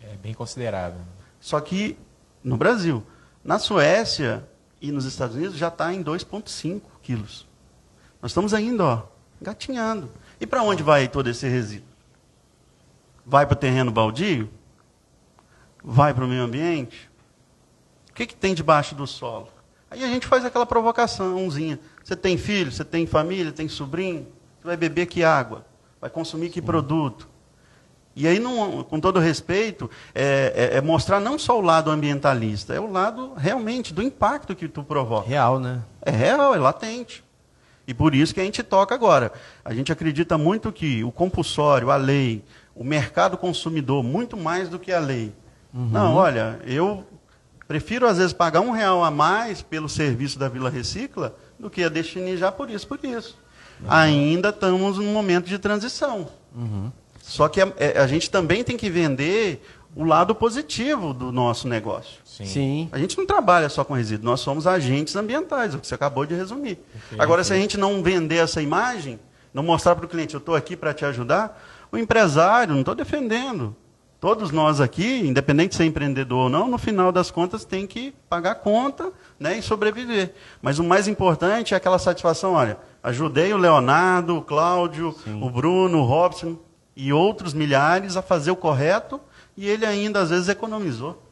É bem considerável. Só que no Brasil. Na Suécia e nos Estados Unidos já está em 2,5 quilos. Nós estamos ainda, ó, gatinhando. E para onde vai todo esse resíduo? Vai para o terreno baldio? Vai para o meio ambiente, o que, que tem debaixo do solo? Aí a gente faz aquela provocaçãozinha. Você tem filho, você tem família, tem sobrinho, você vai beber que água? Vai consumir que produto? E aí, não, com todo respeito, é, é, é, mostrar não só o lado ambientalista, é o lado realmente do impacto que tu provoca. Real, né? É real, é latente. E por isso que a gente toca agora. A gente acredita muito que o compulsório, a lei, o mercado consumidor, muito mais do que a lei, Uhum. Não, olha, eu prefiro às vezes pagar um real a mais pelo serviço da Vila Recicla do que a destinar já por isso, por isso. Uhum. Ainda estamos num momento de transição. Uhum. Só que a, é, a, gente também tem que vender o lado positivo do nosso negócio. Sim. Sim. A gente não trabalha só com resíduo, nós somos agentes ambientais, o que você acabou de resumir. Agora, se a gente não vender essa imagem, não mostrar para o cliente, eu estou aqui para te ajudar, o empresário, não estou defendendo. Todos nós aqui, independente de ser empreendedor ou não, no final das contas tem que pagar conta né, e sobreviver. Mas o mais importante é aquela satisfação, olha, ajudei o Leonardo, o Cláudio, Sim. o Bruno, o Robson e outros milhares a fazer o correto e ele ainda às vezes economizou.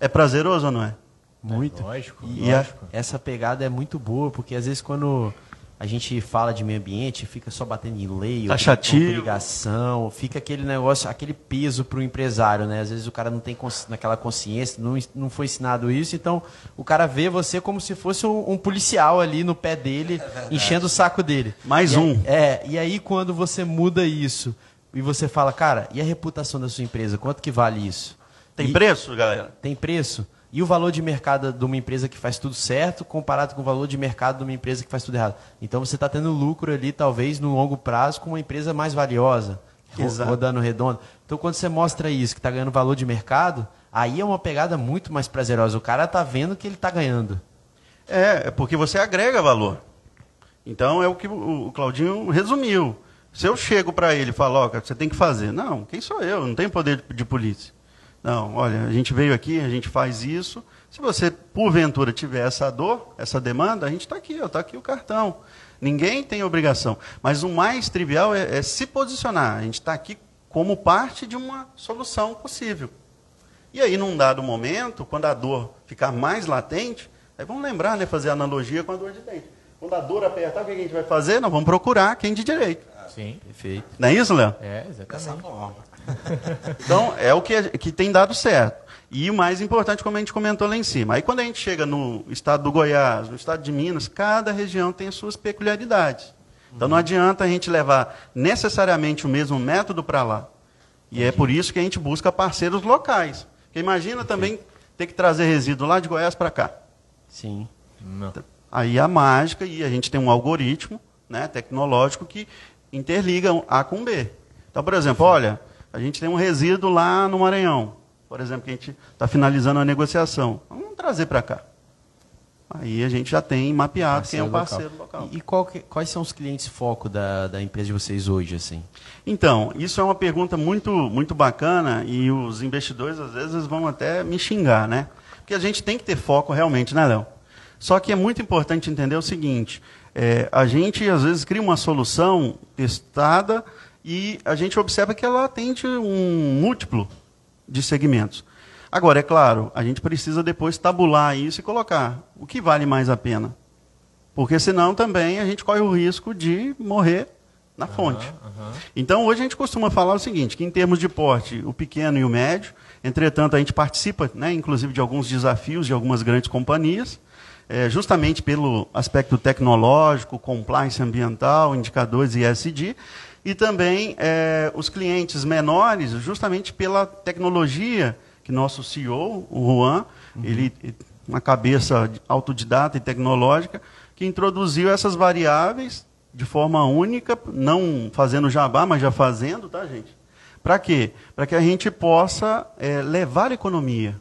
É prazeroso ou não é? Muito. É, lógico. E lógico. A, essa pegada é muito boa, porque às vezes quando a gente fala de meio ambiente, fica só batendo em lei, obrigação, fica aquele negócio, aquele peso para o empresário, né? Às vezes o cara não tem naquela consciência, não, não foi ensinado isso, então o cara vê você como se fosse um, um policial ali no pé dele, é enchendo o saco dele. Mais e um. é, e aí quando você muda isso e você fala, cara, e a reputação da sua empresa, quanto que vale isso? Tem e, preço, galera? Tem preço. E o valor de mercado de uma empresa que faz tudo certo comparado com o valor de mercado de uma empresa que faz tudo errado. Então você está tendo lucro ali, talvez, no longo prazo, com uma empresa mais valiosa, Exato. rodando redondo. Então quando você mostra isso, que está ganhando valor de mercado, aí é uma pegada muito mais prazerosa. O cara está vendo que ele está ganhando. É, é porque você agrega valor. Então é o que o Claudinho resumiu. Se eu chego para ele e falo, ó, você tem que fazer. Não, quem sou eu? Não tenho poder de polícia. Não, olha, a gente veio aqui, a gente faz isso. Se você, porventura, tiver essa dor, essa demanda, a gente está aqui, está aqui o cartão. Ninguém tem obrigação. Mas o mais trivial é, é se posicionar. A gente está aqui como parte de uma solução possível. E aí, num dado momento, quando a dor ficar mais latente, aí vamos lembrar, né, fazer analogia com a dor de dente. Quando a dor apertar, o que a gente vai fazer? Nós vamos procurar quem de direito. Sim, perfeito. Não é isso, Léo? É, exatamente. Então, é o que, que tem dado certo. E o mais importante, como a gente comentou lá em cima. Aí, quando a gente chega no estado do Goiás, no estado de Minas, cada região tem as suas peculiaridades. Então, não adianta a gente levar necessariamente o mesmo método para lá. E é por isso que a gente busca parceiros locais. Porque imagina também ter que trazer resíduo lá de Goiás para cá. Sim. Não. Aí a mágica, e a gente tem um algoritmo né, tecnológico que interliga A com B. Então, por exemplo, olha, a gente tem um resíduo lá no Maranhão, por exemplo, que a gente está finalizando a negociação. Vamos trazer para cá. Aí a gente já tem mapeado parceiro quem é o parceiro local. local. E, que, quais são os clientes foco da, da empresa de vocês hoje? assim? Então, isso é uma pergunta muito, muito bacana e os investidores às vezes vão até me xingar, né? Porque a gente tem que ter foco realmente, né, Léo? Só que é muito importante entender o seguinte: é, a gente às vezes cria uma solução testada e a gente observa que ela atende um múltiplo de segmentos. Agora, é claro, a gente precisa depois tabular isso e colocar o que vale mais a pena. Porque senão também a gente corre o risco de morrer na fonte. Uhum, uhum. Então, hoje a gente costuma falar o seguinte, que em termos de porte, o pequeno e o médio, entretanto, a gente participa, né, inclusive, de alguns desafios de algumas grandes companhias, é, justamente pelo aspecto tecnológico, compliance ambiental, indicadores e ESG, e também é, os clientes menores, justamente pela tecnologia que nosso CEO, o Juan, uhum. ele uma cabeça autodidata e tecnológica, que introduziu essas variáveis de forma única, não fazendo jabá, mas já fazendo, tá, gente? Para quê? Para que a gente possa é, levar economia.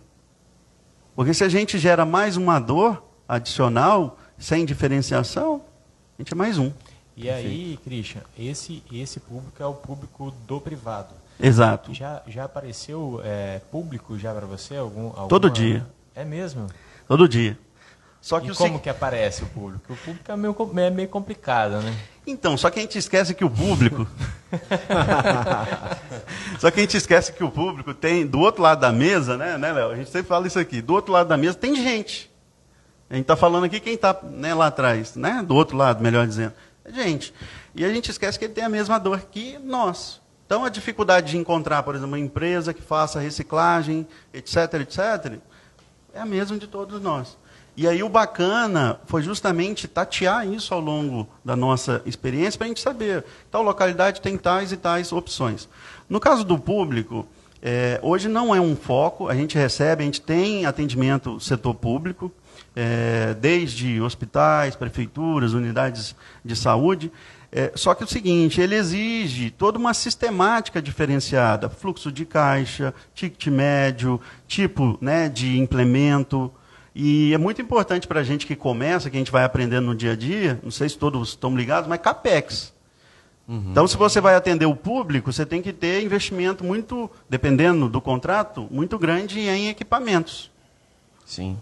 Porque se a gente gera mais uma dor adicional, sem diferenciação, a gente é mais um. E aí, Christian, esse, esse público é o público do privado. Exato. Já, já apareceu é, público já para você? Algum, alguma... Todo dia. É mesmo? Todo dia. Só que e como que aparece o público? O público é meio, é meio complicado, né? Então, só que a gente esquece que o público... só que a gente esquece que o público tem, do outro lado da mesa, né, né Léo? A gente sempre fala isso aqui. Do outro lado da mesa tem gente. A gente está falando aqui quem está né, lá atrás, né? Do outro lado, melhor dizendo gente. E a gente esquece que ele tem a mesma dor que nós. Então, a dificuldade de encontrar, por exemplo, uma empresa que faça reciclagem, etc., etc., é a mesma de todos nós. E aí o bacana foi justamente tatear isso ao longo da nossa experiência para a gente saber. Tal localidade tem tais e tais opções. No caso do público, é, hoje não é um foco, a gente recebe, a gente tem atendimento setor público, é, desde hospitais, prefeituras, unidades de saúde. É, só que é o seguinte, ele exige toda uma sistemática diferenciada, fluxo de caixa, ticket médio, tipo né, de implemento. E é muito importante para a gente que começa, que a gente vai aprendendo no dia a dia, não sei se todos estão ligados, mas CAPEX. Uhum. Então, se você vai atender o público, você tem que ter investimento muito, dependendo do contrato, muito grande em equipamentos. Sim.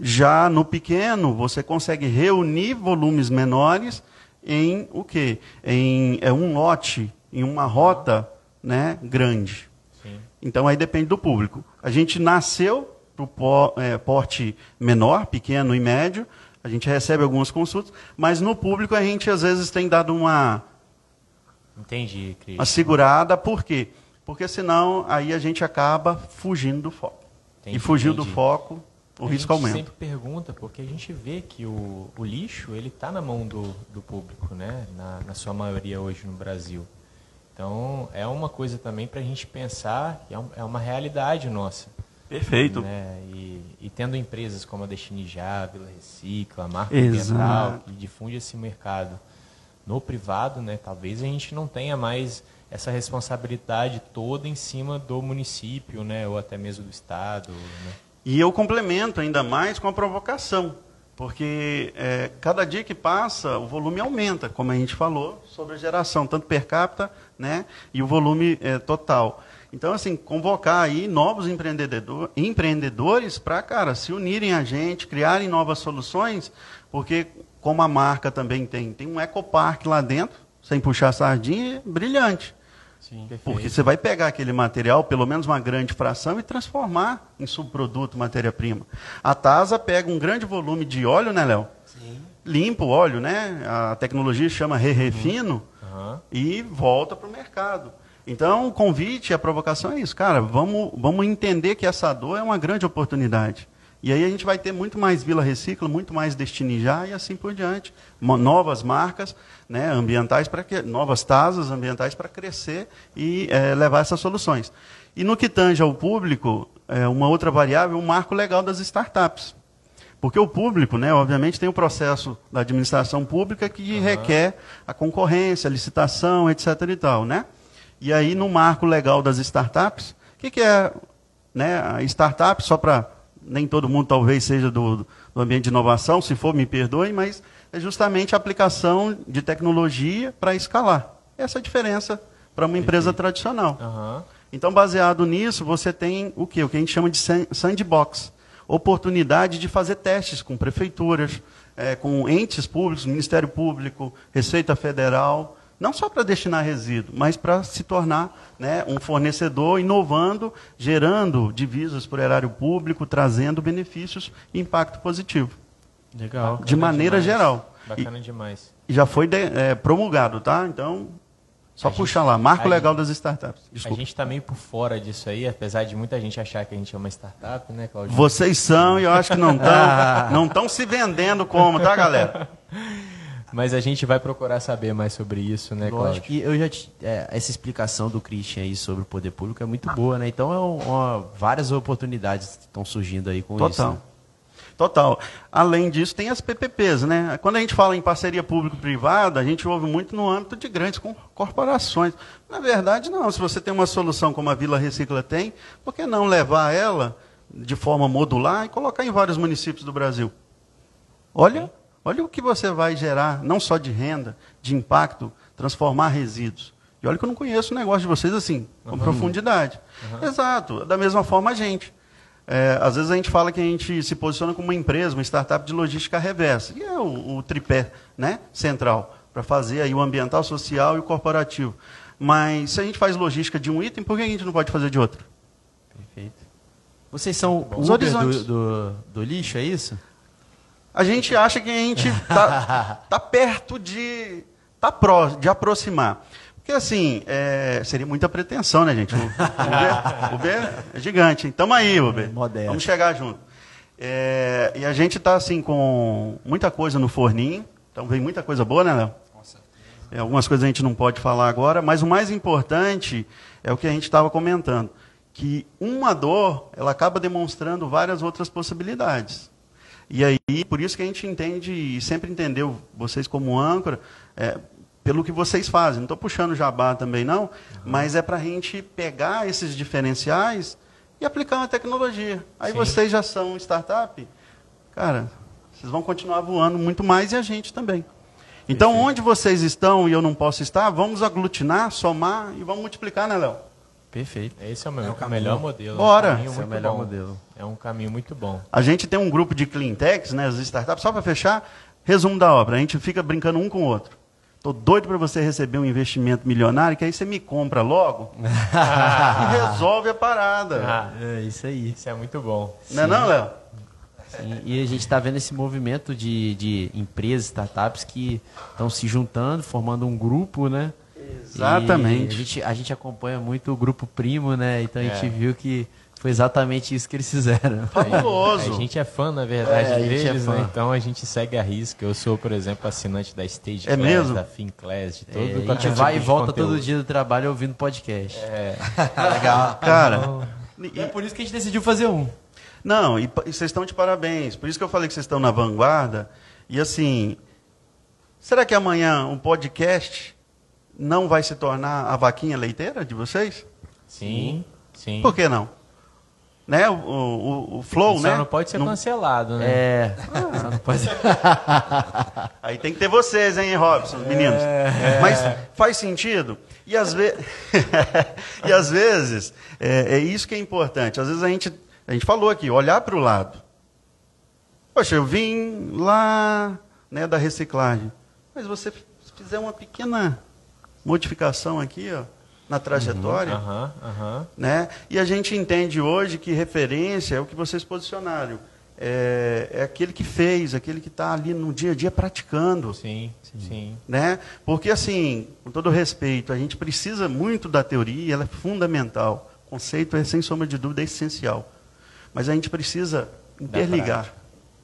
Já no pequeno, você consegue reunir volumes menores em o quê? Em é um lote, em uma rota né, grande. Sim. Então aí depende do público. A gente nasceu para o é, porte menor, pequeno e médio, a gente recebe algumas consultas, mas no público a gente às vezes tem dado uma Entendi, Cris. Uma segurada, por quê? Porque senão aí a gente acaba fugindo do foco. Entendi, e fugiu entendi. do foco, o a risco aumenta. A gente sempre pergunta, porque a gente vê que o, o lixo ele está na mão do, do público, né? Na, na, sua maioria hoje no Brasil. Então é uma coisa também para a gente pensar, é, um, é uma realidade nossa. Perfeito. Né? E, e, tendo empresas como a Destiny Já, Vila Recicla, a Marca Ambiental, que difunde esse mercado no privado, né, talvez a gente não tenha mais essa responsabilidade toda em cima do município, né, ou até mesmo do estado. Né? E eu complemento ainda mais com a provocação, porque é, cada dia que passa o volume aumenta, como a gente falou sobre a geração, tanto per capita, né, e o volume é, total. Então, assim, convocar aí novos empreendedor, empreendedores para, cara, se unirem a gente, criarem novas soluções, porque como a marca também tem, tem um ecopark lá dentro, sem puxar sardinha, brilhante. Sim, Porque você vai pegar aquele material, pelo menos uma grande fração, e transformar em subproduto, matéria-prima. A TASA pega um grande volume de óleo, né, Léo? Sim. Limpa o óleo, né? A tecnologia chama re-refino uhum. uhum. e volta para o mercado. Então, o convite, a provocação é isso. Cara, vamos, vamos entender que essa dor é uma grande oportunidade. E aí a gente vai ter muito mais Vila Recicla, muito mais Destiny Já e assim por diante. Novas marcas né, ambientais, para que, novas tasas ambientais para crescer e é, levar essas soluções. E no que tange ao público, é, uma outra variável, o um marco legal das startups. Porque o público, né, obviamente, tem o processo da administração pública que uhum. requer a concorrência, a licitação, etc. E, tal, né? e aí, no marco legal das startups, o que, que é né, a startup, só para nem todo mundo talvez seja do, do ambiente de inovação, se for, me perdoe, mas é justamente a aplicação de tecnologia para escalar. Essa é a diferença para uma empresa tradicional. Uhum. Então, baseado nisso, você tem o que? O que a gente chama de sandbox. Oportunidade de fazer testes com prefeituras, é, com entes públicos, Ministério Público, Receita Federal, não só para destinar resíduo, mas para se tornar né, um fornecedor inovando, gerando divisas para o erário público, trazendo benefícios e impacto positivo. Legal. De maneira demais. geral. Bacana e, demais. E já foi de, é, promulgado, tá? Então, só a puxar gente, lá, marco legal gente, das startups. Desculpa. A gente está meio por fora disso aí, apesar de muita gente achar que a gente é uma startup, né, Claudio? Vocês são e eu acho que não estão não estão se vendendo como, tá, galera? Mas a gente vai procurar saber mais sobre isso, né, Cláudio? E eu já é, essa explicação do Christian aí sobre o poder público é muito boa, né? Então, é uma, várias oportunidades estão surgindo aí com Total. isso. Né? Total. Além disso, tem as PPPs, né? Quando a gente fala em parceria público-privada, a gente ouve muito no âmbito de grandes corporações. Na verdade, não. Se você tem uma solução como a Vila Recicla tem, por que não levar ela de forma modular e colocar em vários municípios do Brasil? Olha, Olha o que você vai gerar, não só de renda, de impacto, transformar resíduos. E olha que eu não conheço o negócio de vocês assim, com uhum. profundidade. Uhum. Exato. Da mesma forma a gente. É, às vezes a gente fala que a gente se posiciona como uma empresa, uma startup de logística reversa. E é o, o tripé né, central para fazer aí o ambiental, social e o corporativo. Mas se a gente faz logística de um item, por que a gente não pode fazer de outro? Perfeito. Vocês são os Uber do, do, do lixo, é isso? A gente acha que a gente está tá perto de, tá pró, de aproximar. Porque, assim, é, seria muita pretensão, né, gente? O Uber, Uber é gigante. Estamos aí, Uber. Moderno. Vamos chegar junto. É, e a gente está, assim, com muita coisa no forninho. Então, vem muita coisa boa, né, Léo? É, algumas coisas a gente não pode falar agora, mas o mais importante é o que a gente estava comentando, que uma dor, ela acaba demonstrando várias outras possibilidades. E aí, por isso que a gente entende e sempre entendeu vocês como âncora, é, pelo que vocês fazem. Não estou puxando jabá também, não, uhum. mas é para a gente pegar esses diferenciais e aplicar uma tecnologia. Aí Sim. vocês já são startup, cara, vocês vão continuar voando muito mais e a gente também. Então, onde vocês estão e eu não posso estar, vamos aglutinar, somar e vamos multiplicar, né, Léo? Perfeito. Esse é o, meu, o melhor modelo. Bora. É um é o muito melhor bom. modelo. É um caminho muito bom. A gente tem um grupo de cleantechs, né, as startups, só para fechar, resumo da obra, a gente fica brincando um com o outro. Tô doido para você receber um investimento milionário, que aí você me compra logo e resolve a parada. Ah, É isso aí. isso é muito bom. Não é não, Léo? Sim, e a gente está vendo esse movimento de, de empresas, startups que estão se juntando, formando um grupo, né? Exatamente. E a gente, a gente acompanha muito o grupo Primo, né? Então a gente É. viu que foi exatamente isso que eles fizeram. Fabuloso. A gente é fã, na verdade, É, é deles, fã. né? Então a gente segue a risca. Eu sou, por exemplo, assinante da Stage É Class, mesmo? da Finclass, de todo É, a gente é vai tipo e de volta conteúdo. todo dia do trabalho ouvindo podcast. Legal. Cara, E é por isso que a gente decidiu fazer um. não, e, e vocês estão de parabéns. Por isso que eu falei que vocês estão na vanguarda. E assim, será que amanhã um podcast não vai se tornar a vaquinha leiteira de vocês? Sim, sim. Por que não? Né? O, o, o flow, Só né? não pode ser Não- cancelado, né? É. só não pode- Aí tem que ter vocês, hein, Robson, meninos. Mas faz sentido. E às, ve... e às vezes, é, é isso que é importante. Às vezes a gente, a gente falou aqui, olhar para o lado. Poxa, eu vim lá né, da reciclagem. Mas você fizer uma pequena modificação aqui, ó, na trajetória, Aham, aham. né? E a gente entende hoje que referência é o que vocês posicionaram. É, é aquele que fez, aquele que está ali no dia a dia praticando. Sim, sim. Né? Porque, assim, com todo respeito, a gente precisa muito da teoria, ela é fundamental. O conceito é, sem sombra de dúvida, essencial. Mas a gente precisa interligar.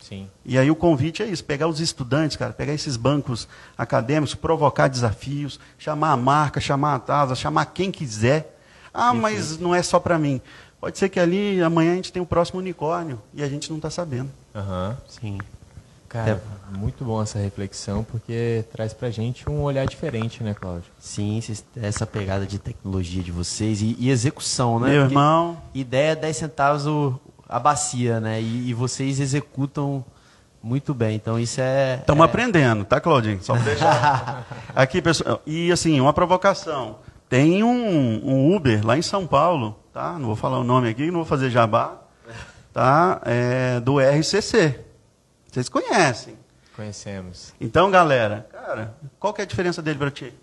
Sim. E aí o convite é isso, pegar os estudantes, cara, pegar esses bancos acadêmicos, provocar desafios, chamar a marca, chamar a TASA, chamar quem quiser. Ah, mas não é só para mim. Pode ser que ali amanhã a gente tenha o próximo unicórnio e a gente não está sabendo. Aham. Sim. Cara, muito bom essa reflexão, porque traz pra gente um olhar diferente, né, Cláudio? Sim, essa pegada de tecnologia de vocês e, e execução, né? Meu Porque irmão, Ideia é 10 centavos o- a bacia, né? E, e vocês executam muito bem. Então isso é. estamos é, aprendendo, tá, Claudinho? Só pra deixar. Aqui, pessoal. E assim, uma provocação. Tem um, um Uber lá em São Paulo, tá? Não vou falar o nome aqui, não vou fazer jabá, tá? É, do RCC. Vocês conhecem. Conhecemos. Então, galera, cara, qual que é a diferença dele para ti?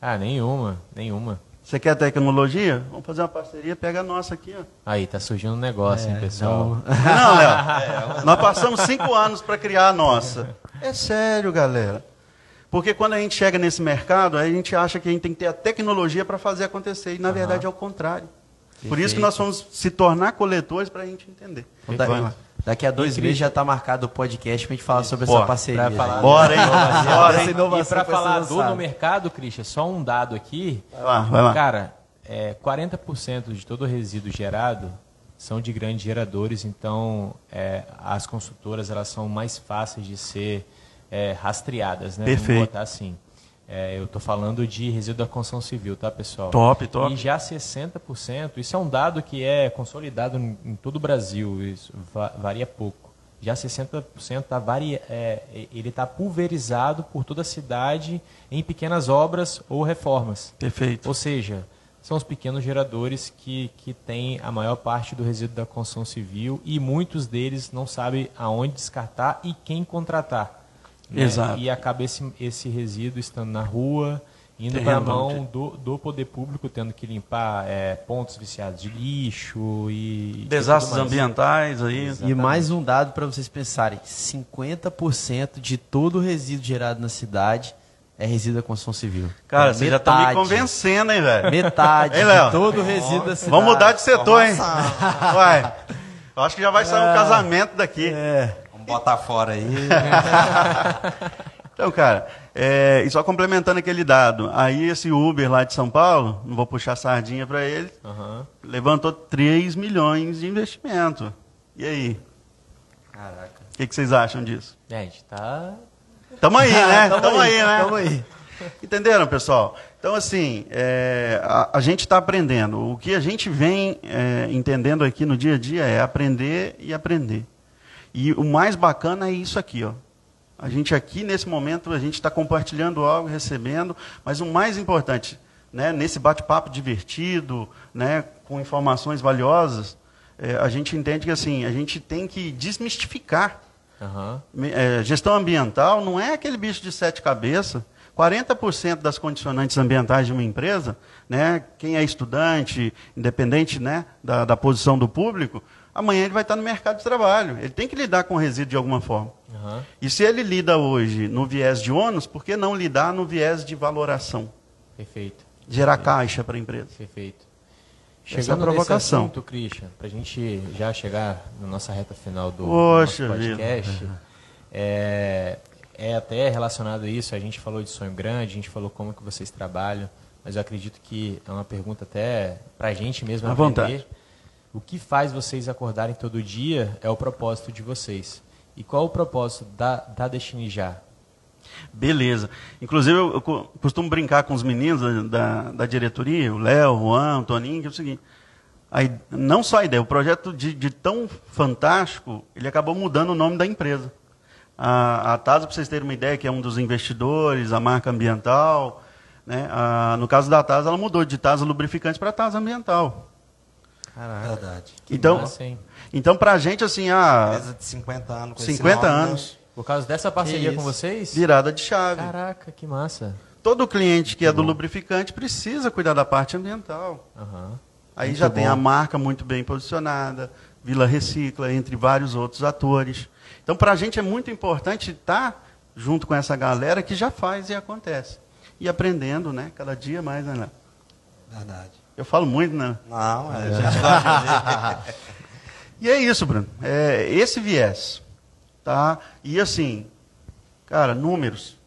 Ah, nenhuma, nenhuma. Você quer tecnologia? Vamos fazer uma parceria, pega a nossa aqui, ó. Aí, tá surgindo um negócio, hein, é, pessoal? não- Não, Léo. Nós passamos cinco anos para criar a nossa. É sério, galera. Porque quando a gente chega nesse mercado, aí a gente acha que a gente tem que ter a tecnologia para fazer acontecer. E na verdade é o contrário. Por isso que nós vamos se tornar coletores para a gente entender. Então. Daqui a dois meses já está marcado o podcast para a gente falar sobre Bora. essa parceria. Pra falar-. Bora, hein? Bora, Essa hein? inovação E ser falar do no mercado, Christian, só um dado aqui. Vai lá, vai lá. Cara, é, 40% de todo o resíduo gerado são de grandes geradores, então é, as consultoras elas são mais fáceis de ser é, rastreadas, né? Perfeito. Vamos botar assim. É, eu estou falando de resíduo da construção civil, tá, pessoal? Top, top. E já 60%, isso é um dado que é consolidado em, em todo o Brasil, isso va- varia pouco. Já 60% tá vari, é, ele está pulverizado por toda a cidade em pequenas obras ou reformas. Perfeito. Ou seja, são os pequenos geradores que, que têm a maior parte do resíduo da construção civil e muitos deles não sabem aonde descartar e quem contratar. Né? Exato. E acaba esse, esse resíduo estando na rua, indo para a mão do, do poder público, tendo que limpar é, pontos viciados de lixo e. Desastres e ambientais aí. E mais um dado para vocês pensarem: 50% de todo o resíduo gerado na cidade é resíduo da construção civil. Cara, Então, vocês já estão me convencendo, hein, velho? Metade Hein, de todo o resíduo da cidade. Vamos mudar de setor, hein? Uai. Eu acho que já vai sair um casamento daqui. É. Vamos botar fora aí. Então, cara, é, e só complementando aquele dado, aí esse Uber lá de São Paulo, não vou puxar sardinha para ele, Aham. levantou 3 milhões de investimento. E aí? Caraca. O que, que vocês acham disso? Gente tá. Tamo aí, né? Tamo, aí, né? Tamo aí. Entenderam, pessoal? Então, assim, é, a, a gente está aprendendo. O que a gente vem é, entendendo aqui no dia a dia é aprender e aprender. E o mais bacana é isso aqui, ó. A gente aqui, nesse momento, a gente está compartilhando algo, recebendo, mas o mais importante, né, nesse bate-papo divertido, né, com informações valiosas, é, a gente entende que assim, a gente tem que desmistificar. Uhum. É, gestão ambiental não é aquele bicho de sete cabeças. 40% das condicionantes ambientais de uma empresa, né, quem é estudante, independente né, da, da posição do público, amanhã ele vai estar no mercado de trabalho. Ele tem que lidar com resíduo de alguma forma. Uhum. E se ele lida hoje no viés de ônus, por que não lidar no viés de valoração? Perfeito. Gerar Perfeito. caixa para a empresa. Perfeito. Essa é a Chegando provocação. nesse assunto, Christian, para a gente já chegar na nossa reta final do Poxa nosso podcast, é, é até relacionado a isso, a gente falou de sonho grande, a gente falou como que vocês trabalham, mas eu acredito que é uma pergunta até para a gente mesmo À aprender. vontade. O que faz vocês acordarem todo dia é o propósito de vocês. E qual o propósito da, da Destiny Já? Beleza. Inclusive, eu, eu co- costumo brincar com os meninos da, da, diretoria, o Léo, o Juan, o Toninho, que é o seguinte. a i- não só a ideia, o projeto de, de tão fantástico, ele acabou mudando o nome da empresa. A, a TASA, para vocês terem uma ideia, que é um dos investidores, a marca ambiental, né, a- no caso da TASA, ela mudou de TASA Lubrificantes para TASA Ambiental. Verdade. Que Então, massa, hein? então para a gente, assim, a Empresa de 50 anos com esse 50 nome, né? anos, Por causa dessa parceria com vocês? virada de chave. Caraca, que massa. Todo cliente que é do lubrificante precisa cuidar da parte ambiental. Aham. Aí Muito já tem bom. a marca muito bem posicionada, Vila Recicla, entre vários outros atores. Então, para a gente é muito importante estar junto com essa galera que já faz e acontece. E aprendendo, né? Cada dia mais, né? Verdade. Eu falo muito, né? Não, a gente gosta de E é isso, Bruno. É esse viés. Tá? E assim, cara, números.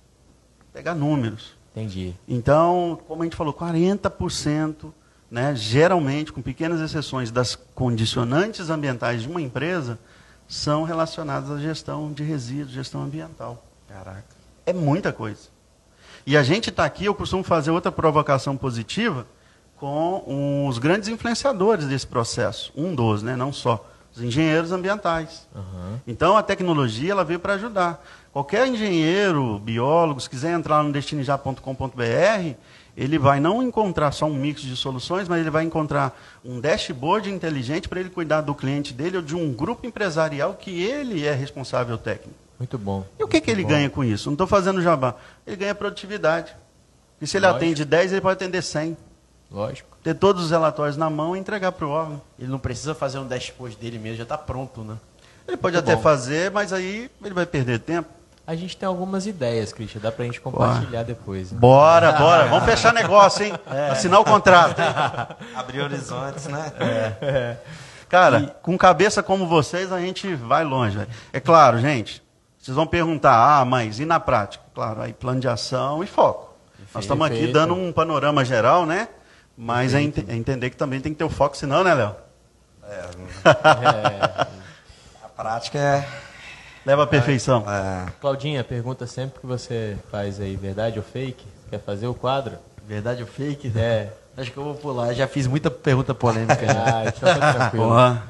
Pegar números. Entendi. Então, como a gente falou, 40%, né, geralmente, com pequenas exceções, das condicionantes ambientais de uma empresa são relacionadas à gestão de resíduos, gestão ambiental. Caraca. É muita coisa. E a gente está aqui, eu costumo fazer outra provocação positiva com os grandes influenciadores desse processo. Um dos, né, não só. Os engenheiros ambientais. Aham. Então a tecnologia ela veio para ajudar. Qualquer engenheiro, biólogo, se quiser entrar no destinejá.com.br, ele vai não encontrar só um mix de soluções, mas ele vai encontrar um dashboard inteligente para ele cuidar do cliente dele ou de um grupo empresarial que ele é responsável técnico. Muito bom. E o que, que ele bom. ganha com isso? Não estou fazendo jabá. Ele ganha produtividade. E se ele Lógico. atende 10, ele pode atender 100. Lógico. Ter todos os relatórios na mão e entregar para o órgão. Ele não precisa fazer um dashboard dele mesmo, já está pronto, né? Ele pode Muito até bom. fazer, mas aí ele vai perder tempo. A gente tem algumas ideias, Christian. Dá pra gente compartilhar depois. né? Bora, bora. Vamos fechar negócio, hein? Assinar o contrato. hein? Abrir horizontes, né? Cara, com cabeça como vocês, a gente vai longe. velho. É claro, gente. Vocês vão perguntar, ah, mas e na prática? Claro, aí plano de ação e foco. Nós estamos aqui dando um panorama geral, né? Mas é, ente- é entender que também tem que ter o foco, senão, né, Léo? É, A prática é. Leva à perfeição. é, Claudinha, pergunta sempre que você faz aí, verdade ou fake? Quer fazer o quadro? Verdade ou fake? É. Acho que eu vou pular. Já fiz muita pergunta polêmica. já. Ah, então tá tranquilo. Porra.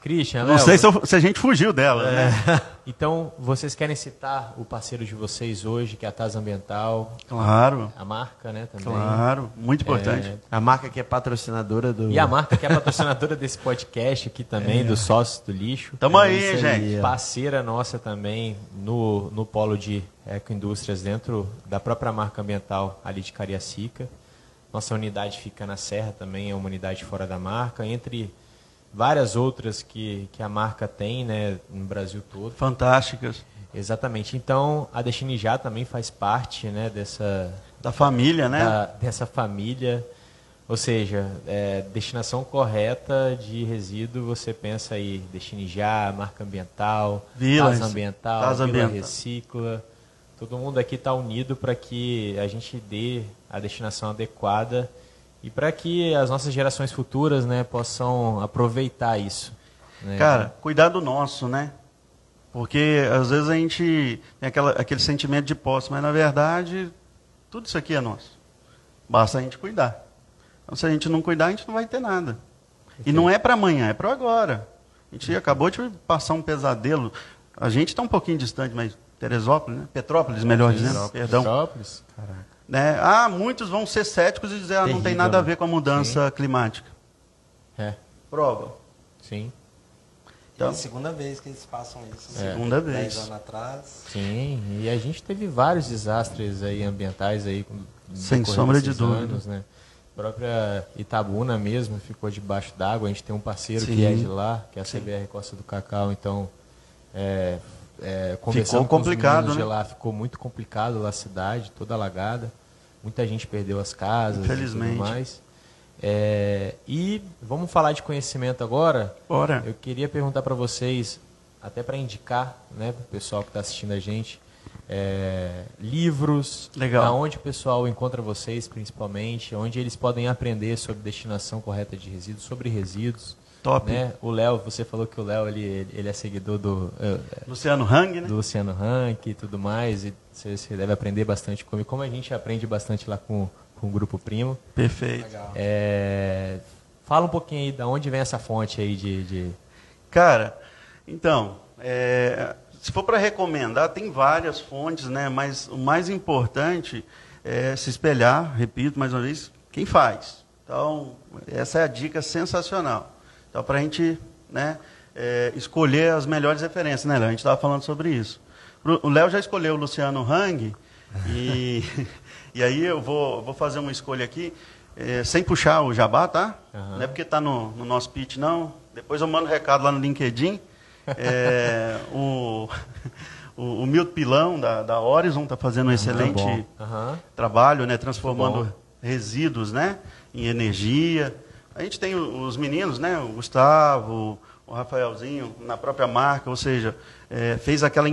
Christian, Não Léo, sei se, eu- se a gente fugiu dela, né? Então, vocês querem citar o parceiro de vocês hoje, que é a Tasa Ambiental, Claro, a marca, né, também. claro. Muito importante. É, A marca que é patrocinadora do. E a marca que é patrocinadora desse podcast aqui também, do Sócios do Lixo. Tamo É aí, gente. Parceira nossa também no, no polo de ecoindústrias dentro da própria marca ambiental ali de Cariacica. Nossa unidade fica na Serra também, é uma unidade fora da marca, entre várias outras que, que a marca tem né, no Brasil todo. Fantásticas. Exatamente. Então, a Destiny Já também faz parte né, dessa, Da família, né? da- dessa família. Ou seja, é, destinação correta de resíduo, você pensa aí, Destiny Já, marca ambiental, Vila casa ambiental, Casa Vila Ambiental. Recicla. Todo mundo aqui está unido para que a gente dê a destinação adequada e para que as nossas gerações futuras né, possam aproveitar isso. né? Cara, cuidado nosso, né? Porque às vezes a gente tem aquela, aquele sentimento de posse, mas na verdade tudo isso aqui é nosso. Basta a gente cuidar. Então se a gente não cuidar, a gente não vai ter nada. E não é para amanhã, é para agora. A gente acabou de passar um pesadelo. A gente está um pouquinho distante, mas Teresópolis, né? Petrópolis, melhor dizendo, perdão. Petrópolis? Caraca. Né? Ah, muitos vão ser céticos e dizer, ah, não tem nada a né? ver com a mudança climática. É, Prova. sim. É a Então- segunda vez que eles passam isso. Segunda Dez vez. anos atrás. Sim, e a gente teve vários desastres aí ambientais aí Sem sombra de dúvida. anos, né? A própria Itabuna mesmo ficou debaixo d'água. A gente tem um parceiro que Sim. é de lá, que é a CBR Costa do Cacau. Então, é, é, Ficou complicado, né? lá, ficou muito complicado lá a cidade, toda alagada. Muita gente perdeu as casas Infelizmente. e tudo mais. É, e vamos falar de conhecimento agora. Bora. Eu queria perguntar para vocês, até para indicar, né, para o pessoal que está assistindo a gente, é, livros, Legal. aonde o pessoal encontra vocês, principalmente, onde eles podem aprender sobre destinação correta de resíduos, sobre resíduos. Top. Né? O Léo, você falou que o Léo ele, ele é seguidor do, eh, Luciano Hang, né? do Luciano Rank e tudo mais, e você, você deve aprender bastante comigo, como a gente aprende bastante lá com, com o Grupo Primo. Perfeito. É, fala um pouquinho aí de onde vem essa fonte aí de. de- Cara, então, é, se for para recomendar, tem várias fontes, né? Mas o mais importante é se espelhar, repito mais uma vez, quem faz. Então, essa é a dica sensacional. Então, para a gente né, é, escolher as melhores referências, né, Léo? A gente estava falando sobre isso. O Léo já escolheu o Luciano Hang, e, e aí eu vou, vou fazer uma escolha aqui, é, sem puxar o jabá, tá? Aham. Não é porque está no, no nosso pitch, não. Depois eu mando recado lá no LinkedIn. É, o, o, o Milton Pilão, da, da Horizon, está fazendo um excelente bom. Aham. trabalho, né, transformando resíduos né, em energia. A gente tem os meninos, né, o Gustavo, o Rafaelzinho, na própria marca, ou seja, é, fez aquela,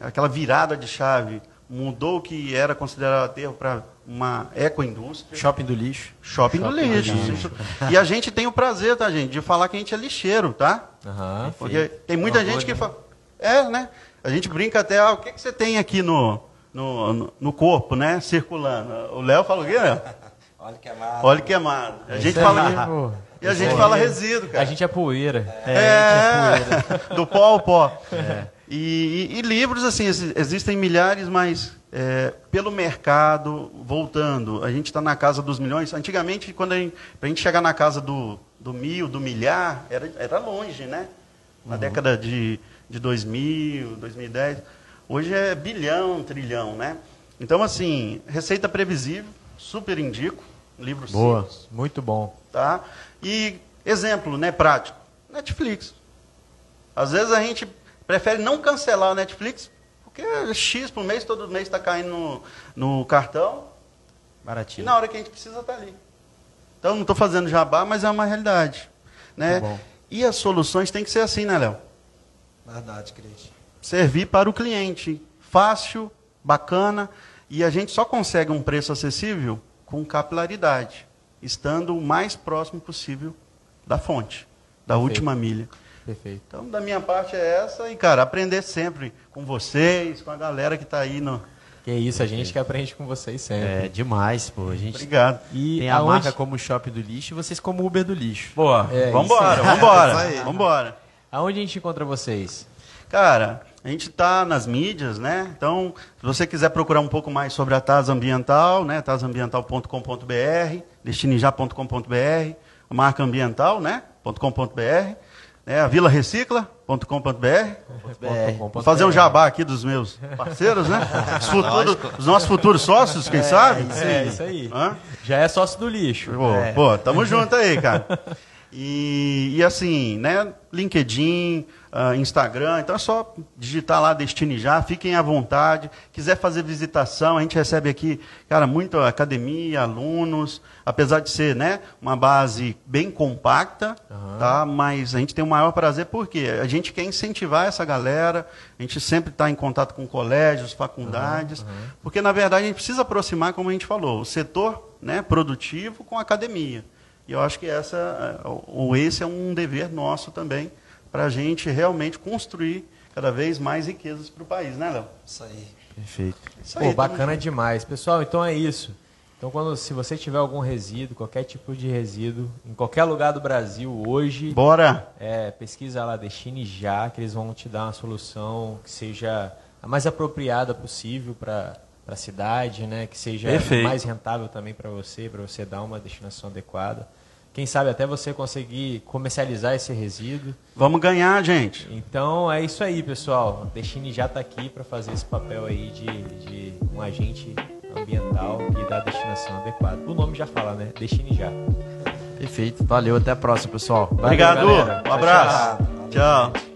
aquela virada de chave, mudou o que era considerado aterro para uma ecoindústria. Shopping do lixo. Shopping, do Shopping do lixo. lixo. E a gente tem o prazer, tá, gente, de falar que a gente é lixeiro, tá? Aham. Porque tem muita Orgulho, gente que né? fala. É, né? A gente brinca até, ah, o que, que você tem aqui no, no, no- corpo, né? Circulando. O Léo fala o quê, Léo? Olha que amado. Óleo queimado. A gente Isso aí, fala. pô. E a gente aí. fala resíduo, cara. A gente é poeira. É, do pó ao pó. E, e- e livros, assim, exi- existem milhares, mas é, pelo mercado, voltando, a gente está na casa dos milhões. Antigamente, quando a gente, pra gente chegar na casa do, do mil, do milhar, era, era longe, né? Na década de, de 2000, 2010. Hoje é bilhão, trilhão, né? Então, assim, receita previsível, super indico. Livro Boa, simples muito bom. tá? E exemplo, né, prático, Netflix. Às vezes a gente prefere não cancelar o Netflix porque é X por mês, todo mês está caindo no, no cartão e Baratinho. na hora que a gente precisa estar ali. Então não estou fazendo jabá, mas é uma realidade, né? Tá. E as soluções têm que ser assim, né, Léo? Verdade, Cris. servir para o cliente. Fácil, bacana, e a gente só consegue um preço acessível com capilaridade, estando o mais próximo possível da fonte, da Perfeito. última milha. Perfeito. Então, da minha parte é essa, e, cara, aprender sempre com vocês, com a galera que está aí no. Que isso, a gente que aprende com vocês sempre. É demais, pô. A gente Obrigado. E tem a aonde- marca como Shopping do lixo e vocês como Uber do lixo. Boa, É, vambora, vambora, aí. vambora. Aonde a gente encontra vocês? Cara, a gente está nas mídias, né? Então, se você quiser procurar um pouco mais sobre a TAS Ambiental, né? tasambiental.com.br, destinijá.com.br, a marca ambiental, né? .com.br, né? a Vila Recicla.com.br. Vou fazer um jabá aqui dos meus parceiros, né? Os, futuros, os nossos futuros sócios, quem sabe? É, isso aí. Hã? Já é sócio do lixo. Pô, É. pô, tamo junto aí, cara. E, e assim, né? LinkedIn, ah, Instagram, então é só digitar lá Destine Já, fiquem à vontade. Quiser fazer visitação, a gente recebe aqui, cara, muita academia, alunos, apesar de ser, né, uma base bem compacta, tá? Mas a gente tem o maior prazer porque a gente quer incentivar essa galera, a gente sempre está em contato com colégios, faculdades, porque na verdade a gente precisa aproximar, como a gente falou, o setor, né, produtivo com a academia. E eu acho que essa, eh, ou esse é um dever nosso também, para a gente realmente construir cada vez mais riquezas para o país, né, Léo? Isso aí. Perfeito. Isso Pô, tamo bacana junto. demais. Pessoal, então é isso. Então, quando, se você tiver algum resíduo, qualquer tipo de resíduo, em qualquer lugar do Brasil hoje, Bora! é, pesquisa lá, destine já, que eles vão te dar uma solução que seja a mais apropriada possível para a cidade, né? Que seja Perfeito. mais rentável também para você, para você dar uma destinação adequada. Quem sabe até você conseguir comercializar esse resíduo. Vamos ganhar, gente. Então é isso aí, pessoal. Destiny já está aqui para fazer esse papel aí de, de um agente ambiental e da destinação adequada. O nome já fala, né? Destiny já. Perfeito. Valeu, até a próxima, pessoal. Obrigado. galera. Um abraço. Tchau. Tchau.